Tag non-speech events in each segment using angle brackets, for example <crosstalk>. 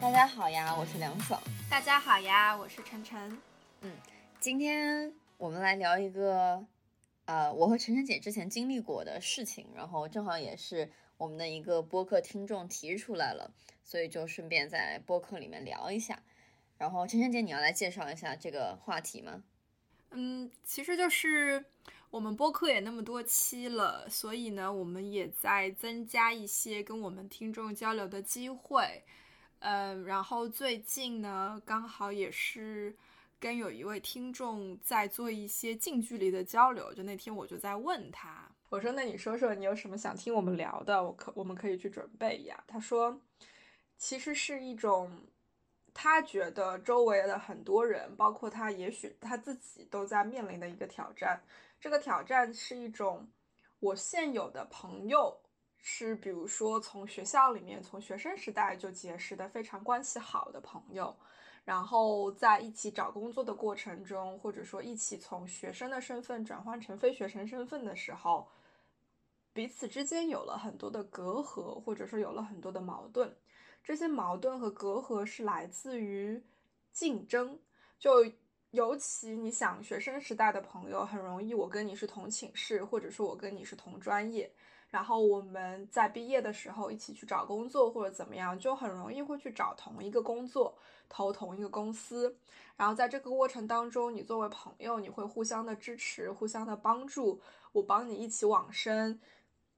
大家好呀，我是梁爽。大家好呀，我是晨晨。嗯，今天我们来聊一个，呃，我和晨晨姐之前经历过的事情，然后正好也是我们的一个播客听众提出来了，所以就顺便在播客里面聊一下。然后晨晨姐，你要来介绍一下这个话题吗？嗯，其实就是我们播客也那么多期了，所以呢，我们也在增加一些跟我们听众交流的机会。嗯，然后最近呢，刚好也是跟有一位听众在做一些近距离的交流。就那天我就在问他，我说：“那你说说你有什么想听我们聊的？我可我们可以去准备呀。”他说：“其实是一种，他觉得周围的很多人，包括他，也许他自己都在面临的一个挑战。这个挑战是一种，我现有的朋友。”是，比如说从学校里面，从学生时代就结识的非常关系好的朋友，然后在一起找工作的过程中，或者说一起从学生的身份转换成非学生身份的时候，彼此之间有了很多的隔阂，或者说有了很多的矛盾。这些矛盾和隔阂是来自于竞争，就尤其你想学生时代的朋友，很容易我跟你是同寝室，或者说我跟你是同专业。然后我们在毕业的时候一起去找工作或者怎么样，就很容易会去找同一个工作，投同一个公司。然后在这个过程当中，你作为朋友，你会互相的支持，互相的帮助。我帮你一起往生，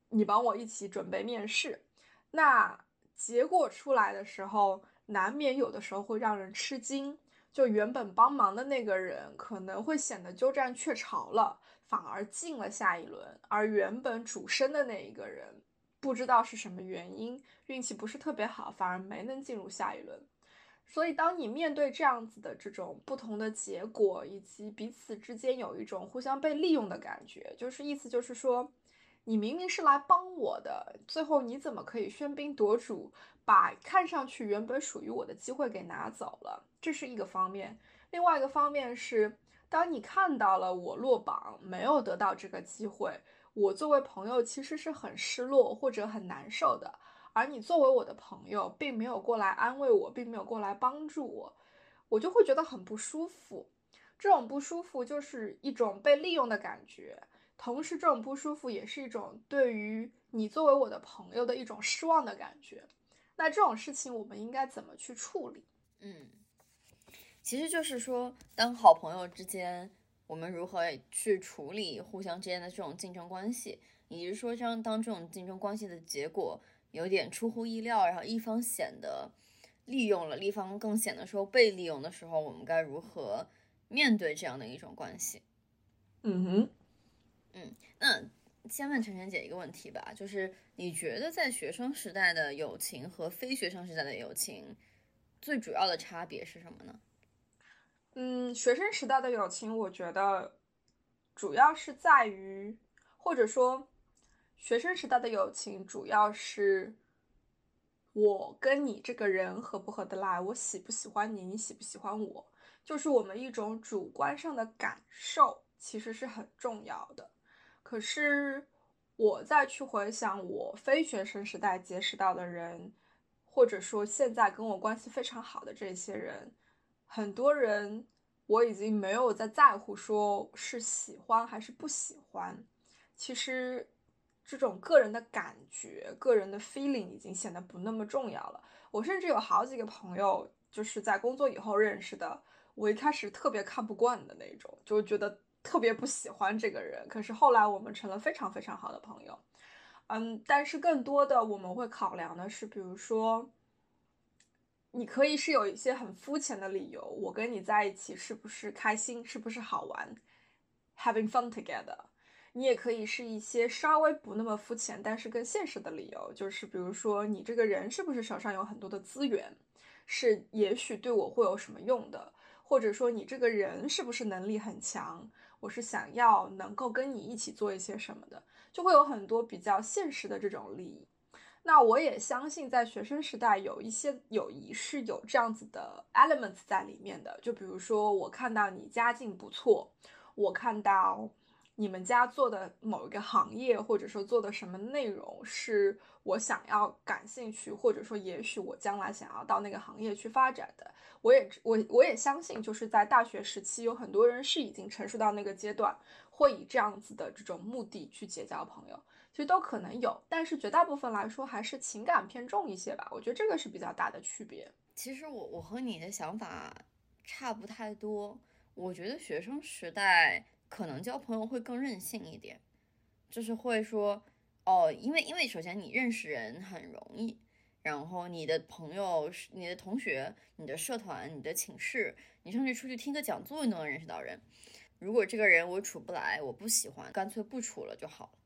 你帮我一起准备面试。那结果出来的时候，难免有的时候会让人吃惊。就原本帮忙的那个人可能会显得鸠占鹊巢了。反而进了下一轮，而原本主升的那一个人，不知道是什么原因，运气不是特别好，反而没能进入下一轮。所以，当你面对这样子的这种不同的结果，以及彼此之间有一种互相被利用的感觉，就是意思就是说，你明明是来帮我的，最后你怎么可以喧宾夺主，把看上去原本属于我的机会给拿走了？这是一个方面。另外一个方面是。当你看到了我落榜，没有得到这个机会，我作为朋友其实是很失落或者很难受的。而你作为我的朋友，并没有过来安慰我，并没有过来帮助我，我就会觉得很不舒服。这种不舒服就是一种被利用的感觉，同时这种不舒服也是一种对于你作为我的朋友的一种失望的感觉。那这种事情我们应该怎么去处理？嗯。其实就是说，当好朋友之间，我们如何去处理互相之间的这种竞争关系，以及说，像当这种竞争关系的结果有点出乎意料，然后一方显得利用了，另一方更显得说被利用的时候，我们该如何面对这样的一种关系？嗯哼，嗯，那先问晨晨姐一个问题吧，就是你觉得在学生时代的友情和非学生时代的友情，最主要的差别是什么呢？嗯，学生时代的友情，我觉得主要是在于，或者说，学生时代的友情主要是我跟你这个人合不合得来，我喜不喜欢你，你喜不喜欢我，就是我们一种主观上的感受，其实是很重要的。可是我再去回想我非学生时代结识到的人，或者说现在跟我关系非常好的这些人。很多人，我已经没有在在乎说是喜欢还是不喜欢。其实，这种个人的感觉、个人的 feeling 已经显得不那么重要了。我甚至有好几个朋友，就是在工作以后认识的，我一开始特别看不惯的那种，就觉得特别不喜欢这个人。可是后来我们成了非常非常好的朋友。嗯，但是更多的我们会考量的是，比如说。你可以是有一些很肤浅的理由，我跟你在一起是不是开心，是不是好玩，having fun together。你也可以是一些稍微不那么肤浅，但是更现实的理由，就是比如说你这个人是不是手上有很多的资源，是也许对我会有什么用的，或者说你这个人是不是能力很强，我是想要能够跟你一起做一些什么的，就会有很多比较现实的这种利益。那我也相信，在学生时代有一些友谊是有这样子的 elements 在里面的。就比如说，我看到你家境不错，我看到你们家做的某一个行业，或者说做的什么内容是我想要感兴趣，或者说也许我将来想要到那个行业去发展的。我也我我也相信，就是在大学时期，有很多人是已经成熟到那个阶段，会以这样子的这种目的去结交朋友。其实都可能有，但是绝大部分来说还是情感偏重一些吧。我觉得这个是比较大的区别。其实我我和你的想法差不太多。我觉得学生时代可能交朋友会更任性一点，就是会说哦，因为因为首先你认识人很容易，然后你的朋友、你的同学、你的社团、你的寝室，你甚至出去听个讲座，你都能认识到人。如果这个人我处不来，我不喜欢，干脆不处了就好了。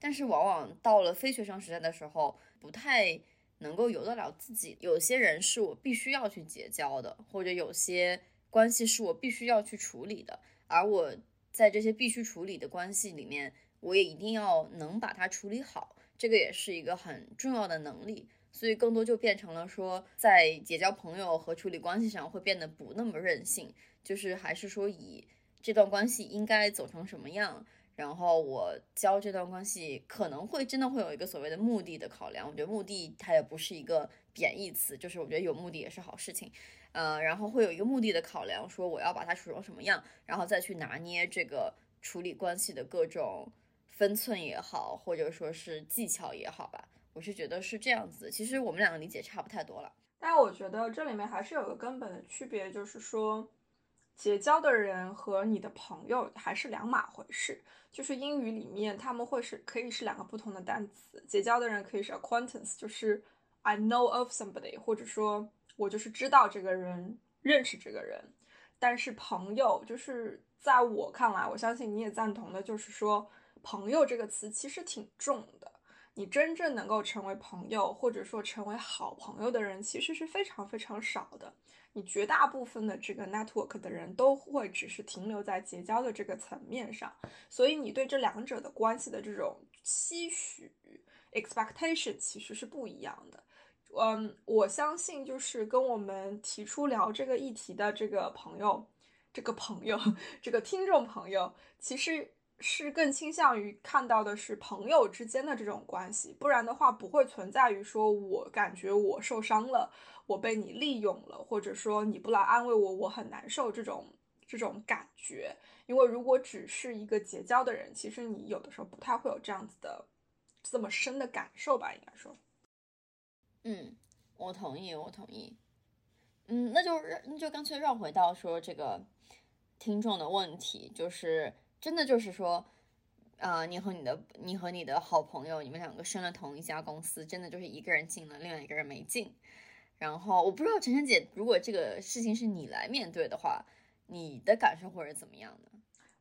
但是往往到了非学生时代的时候，不太能够由得了自己。有些人是我必须要去结交的，或者有些关系是我必须要去处理的。而我在这些必须处理的关系里面，我也一定要能把它处理好。这个也是一个很重要的能力。所以更多就变成了说，在结交朋友和处理关系上会变得不那么任性，就是还是说以这段关系应该走成什么样。然后我交这段关系可能会真的会有一个所谓的目的的考量，我觉得目的它也不是一个贬义词，就是我觉得有目的也是好事情，呃，然后会有一个目的的考量，说我要把它处成什么样，然后再去拿捏这个处理关系的各种分寸也好，或者说是技巧也好吧，我是觉得是这样子。其实我们两个理解差不太多了，但我觉得这里面还是有个根本的区别，就是说。结交的人和你的朋友还是两码回事，就是英语里面他们会是可以是两个不同的单词。结交的人可以是 acquaintance，就是 I know of somebody，或者说我就是知道这个人，认识这个人。但是朋友，就是在我看来，我相信你也赞同的，就是说朋友这个词其实挺重的。你真正能够成为朋友，或者说成为好朋友的人，其实是非常非常少的。你绝大部分的这个 network 的人都会只是停留在结交的这个层面上，所以你对这两者的关系的这种期许 expectation 其实是不一样的。嗯，我相信就是跟我们提出聊这个议题的这个朋友，这个朋友，<laughs> 这个听众朋友，其实。是更倾向于看到的是朋友之间的这种关系，不然的话不会存在于说我感觉我受伤了，我被你利用了，或者说你不来安慰我，我很难受这种这种感觉。因为如果只是一个结交的人，其实你有的时候不太会有这样子的这么深的感受吧，应该说。嗯，我同意，我同意。嗯，那就那就干脆绕回到说这个听众的问题，就是。真的就是说，啊，你和你的你和你的好朋友，你们两个升了同一家公司，真的就是一个人进了，另外一个人没进。然后我不知道晨晨姐，如果这个事情是你来面对的话，你的感受会是怎么样的？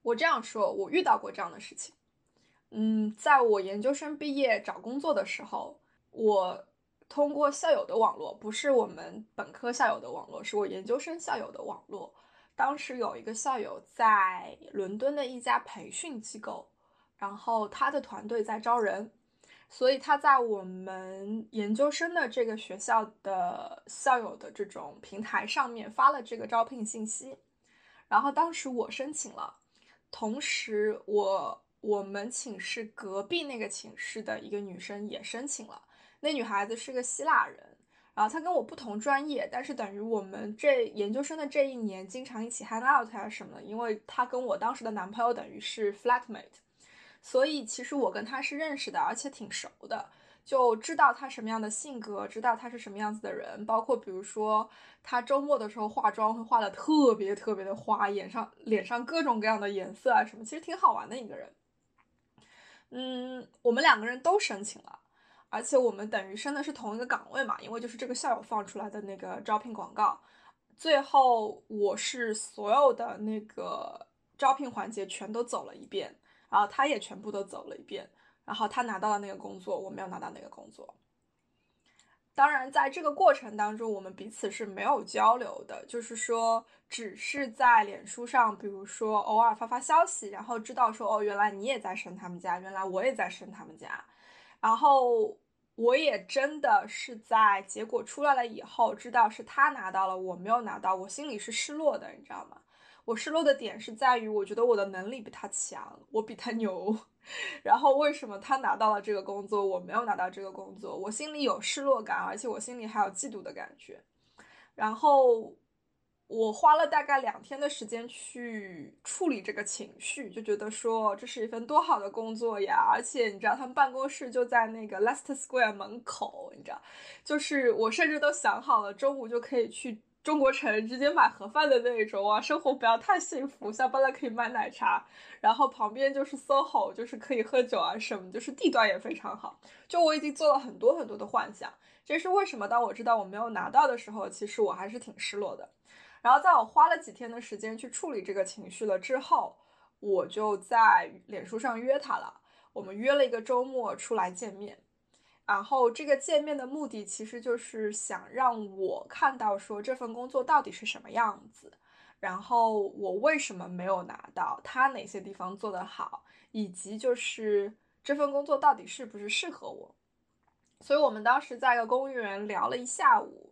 我这样说，我遇到过这样的事情。嗯，在我研究生毕业找工作的时候，我通过校友的网络，不是我们本科校友的网络，是我研究生校友的网络。当时有一个校友在伦敦的一家培训机构，然后他的团队在招人，所以他在我们研究生的这个学校的校友的这种平台上面发了这个招聘信息，然后当时我申请了，同时我我们寝室隔壁那个寝室的一个女生也申请了，那女孩子是个希腊人。然后她跟我不同专业，但是等于我们这研究生的这一年经常一起 hang out 啊什么的，因为她跟我当时的男朋友等于是 flatmate，所以其实我跟她是认识的，而且挺熟的，就知道他什么样的性格，知道他是什么样子的人，包括比如说他周末的时候化妆会化的特别特别的花，眼上脸上各种各样的颜色啊什么，其实挺好玩的一个人。嗯，我们两个人都申请了。而且我们等于升的是同一个岗位嘛，因为就是这个校友放出来的那个招聘广告，最后我是所有的那个招聘环节全都走了一遍，然后他也全部都走了一遍，然后他拿到了那个工作，我没有拿到那个工作。当然，在这个过程当中，我们彼此是没有交流的，就是说，只是在脸书上，比如说偶尔发发消息，然后知道说，哦，原来你也在升他们家，原来我也在升他们家，然后我也真的是在结果出来了以后，知道是他拿到了，我没有拿到，我心里是失落的，你知道吗？我失落的点是在于，我觉得我的能力比他强，我比他牛。<laughs> 然后为什么他拿到了这个工作，我没有拿到这个工作？我心里有失落感，而且我心里还有嫉妒的感觉。然后我花了大概两天的时间去处理这个情绪，就觉得说这是一份多好的工作呀！而且你知道，他们办公室就在那个 Leicester Square 门口，你知道，就是我甚至都想好了，中午就可以去。中国城直接买盒饭的那种啊，生活不要太幸福。下班了可以买奶茶，然后旁边就是 SOHO，就是可以喝酒啊什么，就是地段也非常好。就我已经做了很多很多的幻想，这是为什么？当我知道我没有拿到的时候，其实我还是挺失落的。然后在我花了几天的时间去处理这个情绪了之后，我就在脸书上约他了，我们约了一个周末出来见面。然后这个见面的目的其实就是想让我看到说这份工作到底是什么样子，然后我为什么没有拿到，他哪些地方做得好，以及就是这份工作到底是不是适合我。所以我们当时在一个公园聊了一下午，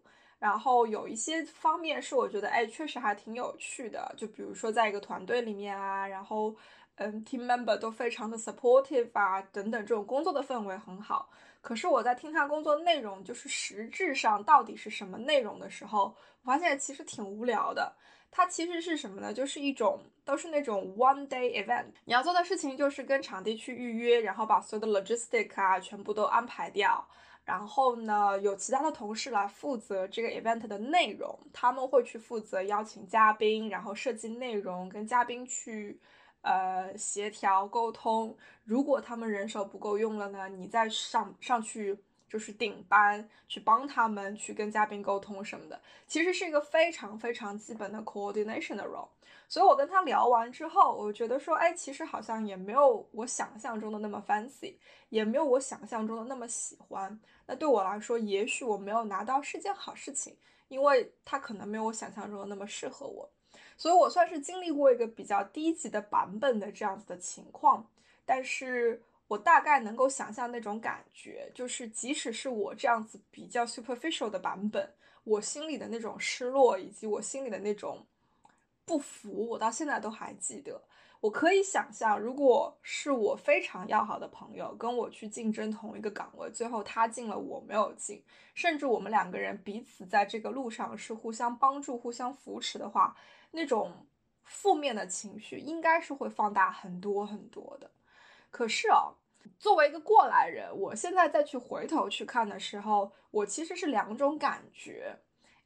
然后有一些方面是我觉得哎确实还挺有趣的，就比如说在一个团队里面啊，然后嗯 team member 都非常的 supportive 啊等等，这种工作的氛围很好。可是我在听他工作内容，就是实质上到底是什么内容的时候，我发现其实挺无聊的。它其实是什么呢？就是一种都是那种 one day event。你要做的事情就是跟场地去预约，然后把所有的 logistic 啊全部都安排掉。然后呢，有其他的同事来负责这个 event 的内容，他们会去负责邀请嘉宾，然后设计内容，跟嘉宾去。呃，协调沟通，如果他们人手不够用了呢，你再上上去就是顶班去帮他们去跟嘉宾沟通什么的，其实是一个非常非常基本的 coordination 的 role。所以我跟他聊完之后，我觉得说，哎，其实好像也没有我想象中的那么 fancy，也没有我想象中的那么喜欢。那对我来说，也许我没有拿到是件好事情，因为他可能没有我想象中的那么适合我。所以我算是经历过一个比较低级的版本的这样子的情况，但是我大概能够想象那种感觉，就是即使是我这样子比较 superficial 的版本，我心里的那种失落以及我心里的那种不服，我到现在都还记得。我可以想象，如果是我非常要好的朋友跟我去竞争同一个岗位，最后他进了，我没有进，甚至我们两个人彼此在这个路上是互相帮助、互相扶持的话。那种负面的情绪应该是会放大很多很多的。可是啊，作为一个过来人，我现在再去回头去看的时候，我其实是两种感觉。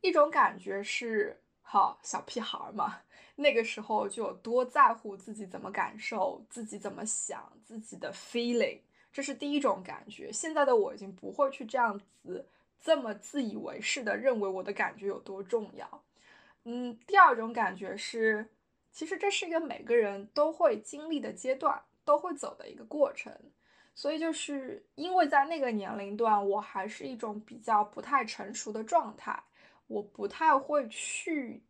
一种感觉是，好小屁孩嘛，那个时候就有多在乎自己怎么感受，自己怎么想，自己的 feeling，这是第一种感觉。现在的我已经不会去这样子这么自以为是的认为我的感觉有多重要。嗯，第二种感觉是，其实这是一个每个人都会经历的阶段，都会走的一个过程。所以就是因为在那个年龄段，我还是一种比较不太成熟的状态，我不太会去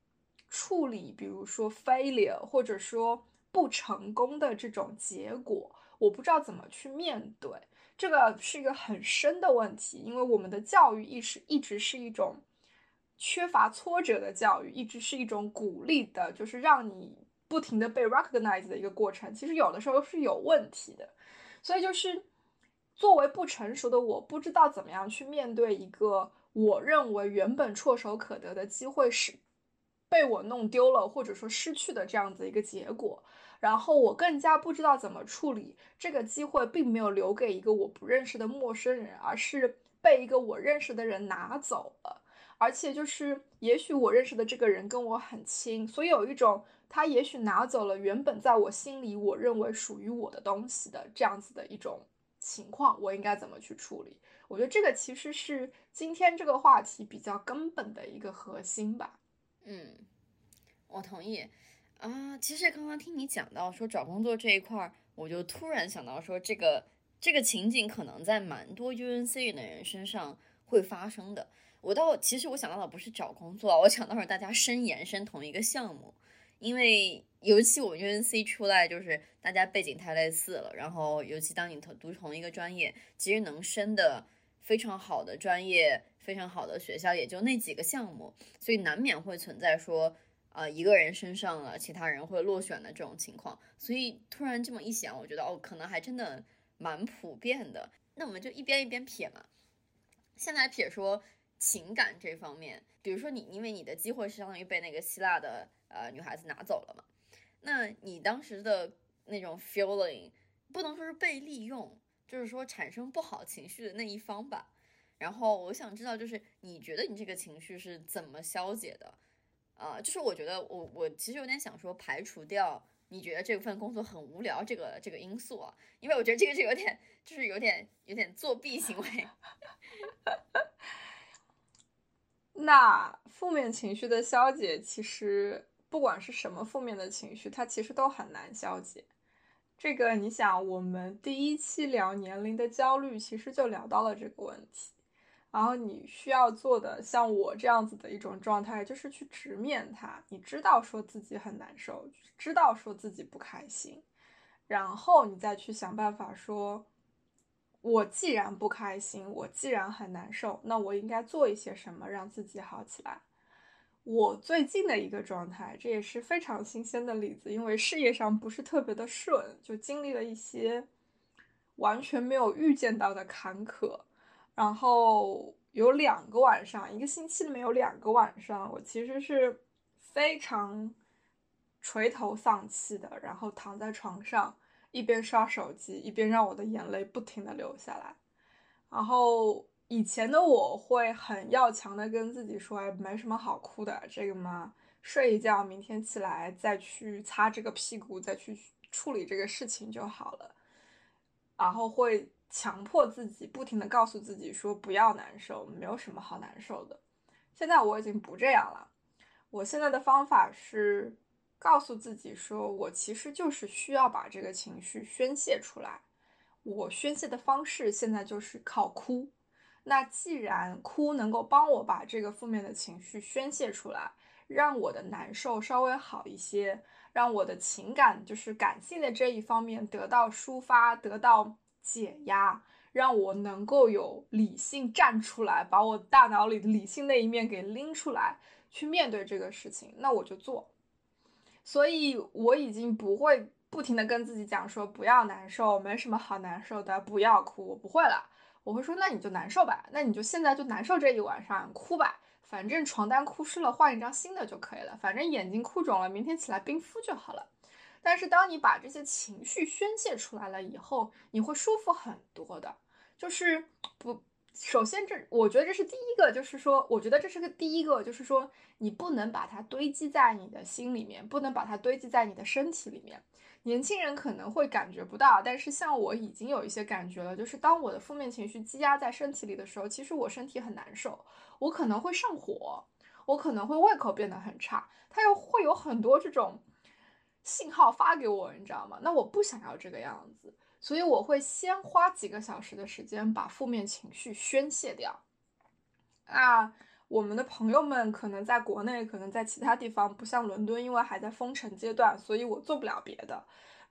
处理，比如说 failure 或者说不成功的这种结果，我不知道怎么去面对。这个是一个很深的问题，因为我们的教育意识一直是一种。缺乏挫折的教育一直是一种鼓励的，就是让你不停的被 recognize 的一个过程。其实有的时候是有问题的，所以就是作为不成熟的我，不知道怎么样去面对一个我认为原本唾手可得的机会是被我弄丢了，或者说失去的这样子一个结果。然后我更加不知道怎么处理这个机会，并没有留给一个我不认识的陌生人，而是被一个我认识的人拿走了。而且就是，也许我认识的这个人跟我很亲，所以有一种他也许拿走了原本在我心里我认为属于我的东西的这样子的一种情况，我应该怎么去处理？我觉得这个其实是今天这个话题比较根本的一个核心吧。嗯，我同意。啊，其实刚刚听你讲到说找工作这一块儿，我就突然想到说，这个这个情景可能在蛮多 UNC 的人身上。会发生的。我倒其实我想到的不是找工作，我想到是大家深延伸同一个项目，因为尤其我们 UNC 出来就是大家背景太类似了，然后尤其当你读读同一个专业，其实能升的非常好的专业、非常好的学校也就那几个项目，所以难免会存在说，呃，一个人升上了，其他人会落选的这种情况。所以突然这么一想，我觉得哦，可能还真的蛮普遍的。那我们就一边一边撇嘛，先来撇说。情感这方面，比如说你，因为你的机会是相当于被那个希腊的呃女孩子拿走了嘛，那你当时的那种 feeling 不能说是被利用，就是说产生不好情绪的那一方吧。然后我想知道，就是你觉得你这个情绪是怎么消解的？啊，就是我觉得我我其实有点想说排除掉你觉得这份工作很无聊这个这个因素啊，因为我觉得这个是有点就是有点有点作弊行为。<laughs> 那负面情绪的消解，其实不管是什么负面的情绪，它其实都很难消解。这个你想，我们第一期聊年龄的焦虑，其实就聊到了这个问题。然后你需要做的，像我这样子的一种状态，就是去直面它。你知道说自己很难受，知道说自己不开心，然后你再去想办法说。我既然不开心，我既然很难受，那我应该做一些什么让自己好起来？我最近的一个状态，这也是非常新鲜的例子，因为事业上不是特别的顺，就经历了一些完全没有预见到的坎坷。然后有两个晚上，一个星期里面有两个晚上，我其实是非常垂头丧气的，然后躺在床上。一边刷手机，一边让我的眼泪不停的流下来。然后以前的我会很要强的跟自己说：“哎，没什么好哭的，这个嘛，睡一觉，明天起来再去擦这个屁股，再去处理这个事情就好了。”然后会强迫自己，不停的告诉自己说：“不要难受，没有什么好难受的。”现在我已经不这样了。我现在的方法是。告诉自己说，我其实就是需要把这个情绪宣泄出来。我宣泄的方式现在就是靠哭。那既然哭能够帮我把这个负面的情绪宣泄出来，让我的难受稍微好一些，让我的情感就是感性的这一方面得到抒发、得到解压，让我能够有理性站出来，把我大脑里理性那一面给拎出来，去面对这个事情，那我就做。所以我已经不会不停的跟自己讲说不要难受，没什么好难受的，不要哭，我不会了。我会说那你就难受吧，那你就现在就难受这一晚上哭吧，反正床单哭湿了换一张新的就可以了，反正眼睛哭肿了明天起来冰敷就好了。但是当你把这些情绪宣泄出来了以后，你会舒服很多的，就是不。首先，这我觉得这是第一个，就是说，我觉得这是个第一个，就是说，你不能把它堆积在你的心里面，不能把它堆积在你的身体里面。年轻人可能会感觉不到，但是像我已经有一些感觉了，就是当我的负面情绪积压在身体里的时候，其实我身体很难受，我可能会上火，我可能会胃口变得很差，它又会有很多这种信号发给我，你知道吗？那我不想要这个样子。所以我会先花几个小时的时间把负面情绪宣泄掉。啊，我们的朋友们可能在国内，可能在其他地方，不像伦敦，因为还在封城阶段，所以我做不了别的。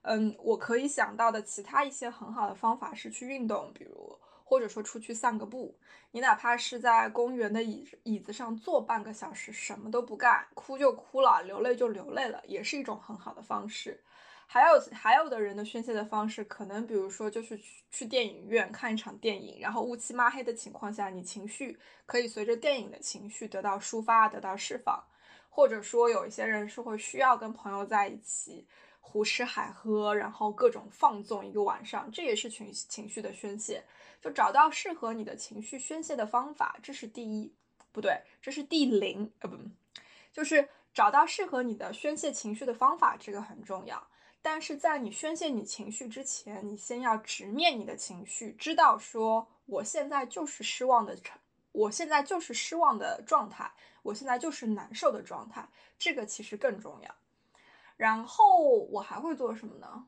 嗯，我可以想到的其他一些很好的方法是去运动，比如或者说出去散个步。你哪怕是在公园的椅椅子上坐半个小时，什么都不干，哭就哭了，流泪就流泪了，也是一种很好的方式。还有还有的人的宣泄的方式，可能比如说就是去去电影院看一场电影，然后乌漆抹黑的情况下，你情绪可以随着电影的情绪得到抒发，得到释放。或者说有一些人是会需要跟朋友在一起胡吃海喝，然后各种放纵一个晚上，这也是情情绪的宣泄。就找到适合你的情绪宣泄的方法，这是第一，不对，这是第零，呃不，就是找到适合你的宣泄情绪的方法，这个很重要。但是在你宣泄你情绪之前，你先要直面你的情绪，知道说我现在就是失望的，我现在就是失望的状态，我现在就是难受的状态，这个其实更重要。然后我还会做什么呢？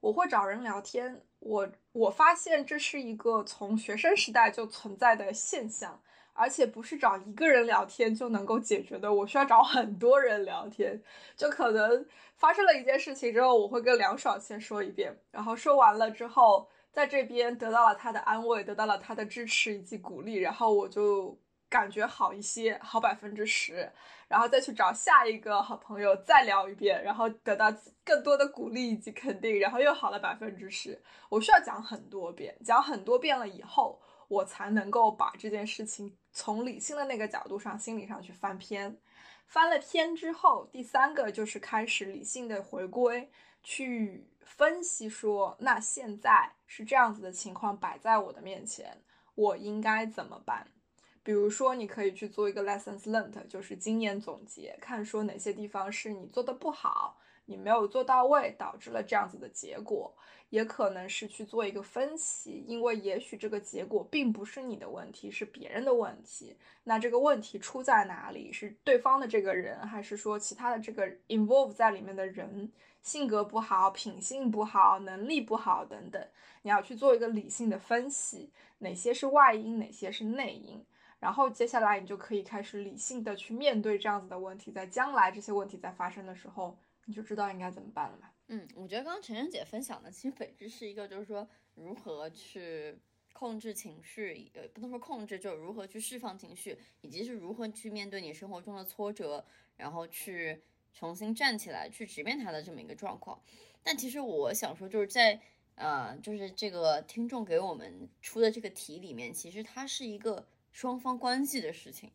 我会找人聊天，我我发现这是一个从学生时代就存在的现象，而且不是找一个人聊天就能够解决的，我需要找很多人聊天。就可能发生了一件事情之后，我会跟梁爽先说一遍，然后说完了之后，在这边得到了他的安慰，得到了他的支持以及鼓励，然后我就。感觉好一些，好百分之十，然后再去找下一个好朋友再聊一遍，然后得到更多的鼓励以及肯定，然后又好了百分之十。我需要讲很多遍，讲很多遍了以后，我才能够把这件事情从理性的那个角度上、心理上去翻篇。翻了篇之后，第三个就是开始理性的回归，去分析说，那现在是这样子的情况摆在我的面前，我应该怎么办？比如说，你可以去做一个 lessons learned，就是经验总结，看说哪些地方是你做的不好，你没有做到位，导致了这样子的结果。也可能是去做一个分析，因为也许这个结果并不是你的问题，是别人的问题。那这个问题出在哪里？是对方的这个人，还是说其他的这个 involve 在里面的人性格不好、品性不好、能力不好等等？你要去做一个理性的分析，哪些是外因，哪些是内因。然后接下来你就可以开始理性的去面对这样子的问题，在将来这些问题在发生的时候，你就知道应该怎么办了吧。嗯，我觉得刚刚晨晨姐分享的，其实本质是一个，就是说如何去控制情绪，呃，不能说控制，就如何去释放情绪，以及是如何去面对你生活中的挫折，然后去重新站起来，去直面它的这么一个状况。但其实我想说，就是在呃，就是这个听众给我们出的这个题里面，其实它是一个。双方关系的事情，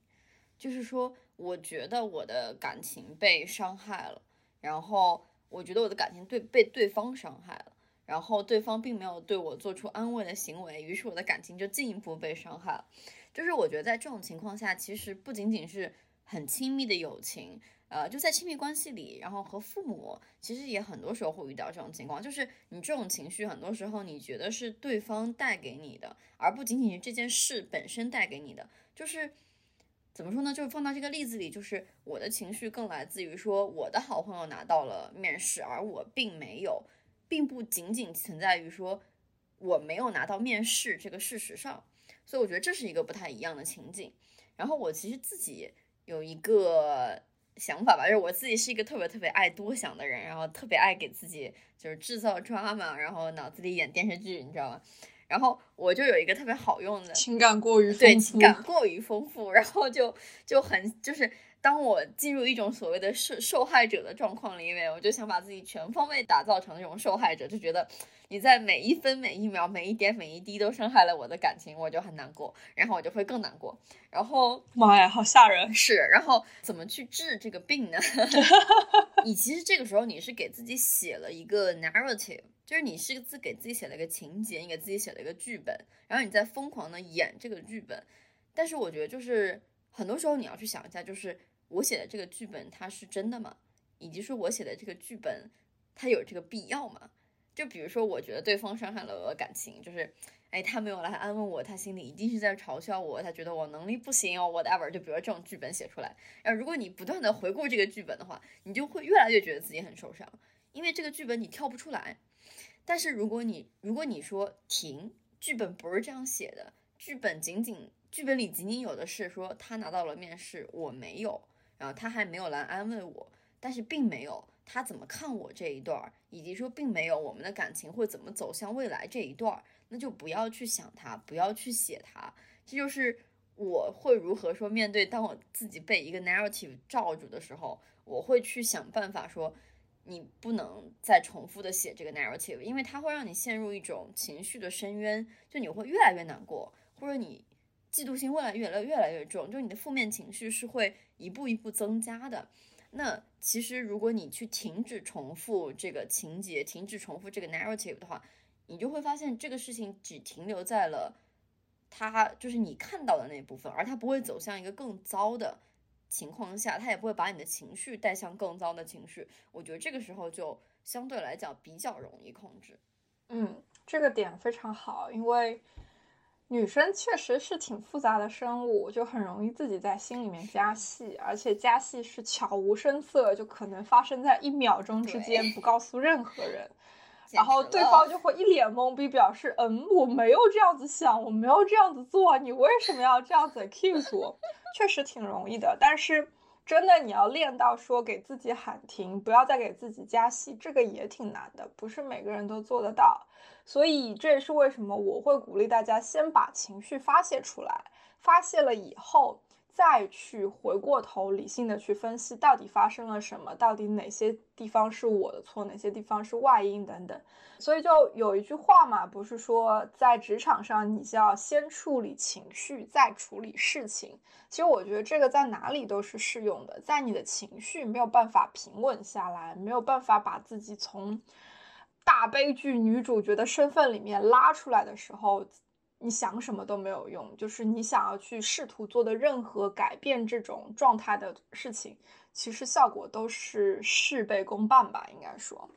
就是说，我觉得我的感情被伤害了，然后我觉得我的感情对被对方伤害了，然后对方并没有对我做出安慰的行为，于是我的感情就进一步被伤害了。就是我觉得在这种情况下，其实不仅仅是很亲密的友情。呃，就在亲密关系里，然后和父母，其实也很多时候会遇到这种情况，就是你这种情绪，很多时候你觉得是对方带给你的，而不仅仅是这件事本身带给你的。就是怎么说呢？就是放到这个例子里，就是我的情绪更来自于说我的好朋友拿到了面试，而我并没有，并不仅仅存在于说我没有拿到面试这个事实上。所以我觉得这是一个不太一样的情景。然后我其实自己有一个。想法吧，就是我自己是一个特别特别爱多想的人，然后特别爱给自己就是制造 drama，然后脑子里演电视剧，你知道吗？然后我就有一个特别好用的情感过于对情感过于丰富，然后就就很就是。当我进入一种所谓的受受害者的状况里面，我就想把自己全方位打造成那种受害者，就觉得你在每一分每一秒、每一点每一滴都伤害了我的感情，我就很难过，然后我就会更难过。然后，妈呀，好吓人！是，然后怎么去治这个病呢？<laughs> <laughs> 你其实这个时候你是给自己写了一个 narrative，就是你是自给自己写了一个情节，你给自己写了一个剧本，然后你在疯狂的演这个剧本。但是我觉得就是很多时候你要去想一下，就是。我写的这个剧本它是真的吗？以及说我写的这个剧本它有这个必要吗？就比如说，我觉得对方伤害了我的感情，就是，哎，他没有来安慰我，他心里一定是在嘲笑我，他觉得我能力不行哦，whatever。就比如说这种剧本写出来，然后如果你不断的回顾这个剧本的话，你就会越来越觉得自己很受伤，因为这个剧本你跳不出来。但是如果你如果你说停，剧本不是这样写的，剧本仅仅剧本里仅仅有的是说他拿到了面试，我没有。然后他还没有来安慰我，但是并没有他怎么看我这一段儿，以及说并没有我们的感情会怎么走向未来这一段儿，那就不要去想他，不要去写他。这就是我会如何说面对当我自己被一个 narrative 罩住的时候，我会去想办法说，你不能再重复的写这个 narrative，因为它会让你陷入一种情绪的深渊，就你会越来越难过，或者你。嫉妒心越来越来越来越重，就你的负面情绪是会一步一步增加的。那其实如果你去停止重复这个情节，停止重复这个 narrative 的话，你就会发现这个事情只停留在了它就是你看到的那部分，而它不会走向一个更糟的情况下，他也不会把你的情绪带向更糟的情绪。我觉得这个时候就相对来讲比较容易控制。嗯，这个点非常好，因为。女生确实是挺复杂的生物，就很容易自己在心里面加戏，而且加戏是悄无声色，就可能发生在一秒钟之间，不告诉任何人。然后对方就会一脸懵逼，表示嗯，我没有这样子想，我没有这样子做，你为什么要这样子 accuse 我？<laughs> 确实挺容易的，但是真的你要练到说给自己喊停，不要再给自己加戏，这个也挺难的，不是每个人都做得到。所以这也是为什么我会鼓励大家先把情绪发泄出来，发泄了以后。再去回过头理性的去分析到底发生了什么，到底哪些地方是我的错，哪些地方是外因等等。所以就有一句话嘛，不是说在职场上你就要先处理情绪，再处理事情。其实我觉得这个在哪里都是适用的。在你的情绪没有办法平稳下来，没有办法把自己从大悲剧女主角的身份里面拉出来的时候。你想什么都没有用，就是你想要去试图做的任何改变这种状态的事情，其实效果都是事倍功半吧，应该说。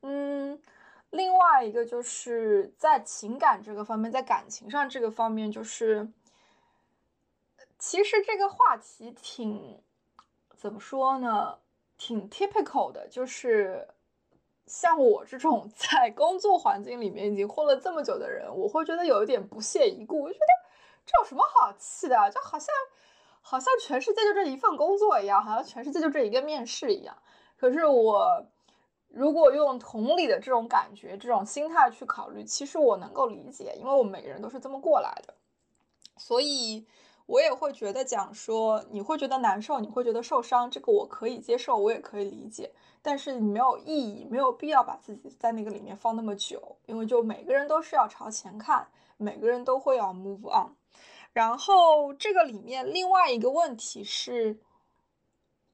嗯，另外一个就是在情感这个方面，在感情上这个方面，就是其实这个话题挺怎么说呢，挺 typical 的，就是。像我这种 <laughs> 在工作环境里面已经混了这么久的人，我会觉得有一点不屑一顾。我觉得这有什么好气的？就好像好像全世界就这一份工作一样，好像全世界就这一个面试一样。可是我如果用同理的这种感觉、这种心态去考虑，其实我能够理解，因为我们每个人都是这么过来的。所以我也会觉得讲说，你会觉得难受，你会觉得受伤，这个我可以接受，我也可以理解。但是你没有意义，没有必要把自己在那个里面放那么久，因为就每个人都是要朝前看，每个人都会要 move on。然后这个里面另外一个问题是，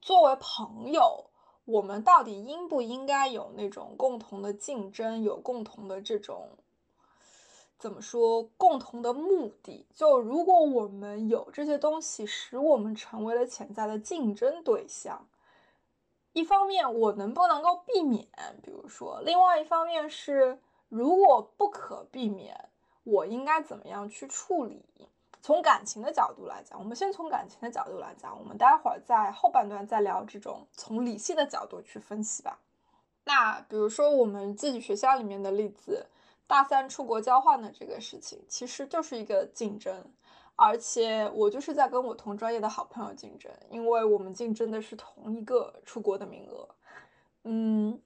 作为朋友，我们到底应不应该有那种共同的竞争，有共同的这种怎么说，共同的目的？就如果我们有这些东西，使我们成为了潜在的竞争对象。一方面，我能不能够避免？比如说，另外一方面是，如果不可避免，我应该怎么样去处理？从感情的角度来讲，我们先从感情的角度来讲，我们待会儿在后半段再聊这种从理性的角度去分析吧。那比如说我们自己学校里面的例子，大三出国交换的这个事情，其实就是一个竞争。而且我就是在跟我同专业的好朋友竞争，因为我们竞争的是同一个出国的名额。嗯，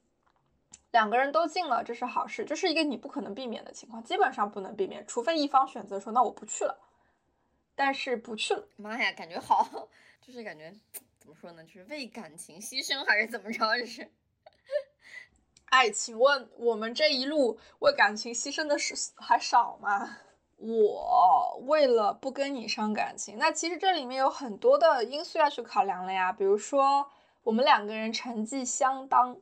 两个人都进了，这是好事，这是一个你不可能避免的情况，基本上不能避免，除非一方选择说那我不去了。但是不去了，妈呀，感觉好，<laughs> 就是感觉怎么说呢，就是为感情牺牲还是怎么着？就是。哎，请问我们这一路为感情牺牲的是还少吗？我为了不跟你伤感情，那其实这里面有很多的因素要去考量了呀。比如说，我们两个人成绩相当，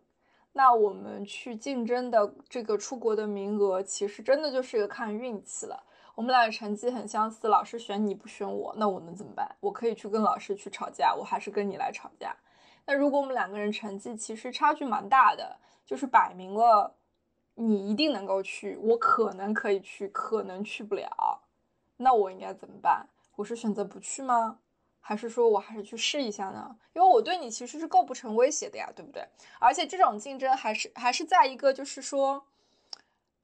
那我们去竞争的这个出国的名额，其实真的就是一个看运气了。我们俩的成绩很相似，老师选你不选我，那我能怎么办？我可以去跟老师去吵架，我还是跟你来吵架。那如果我们两个人成绩其实差距蛮大的，就是摆明了。你一定能够去，我可能可以去，可能去不了，那我应该怎么办？我是选择不去吗？还是说我还是去试一下呢？因为我对你其实是构不成威胁的呀，对不对？而且这种竞争还是还是在一个就是说，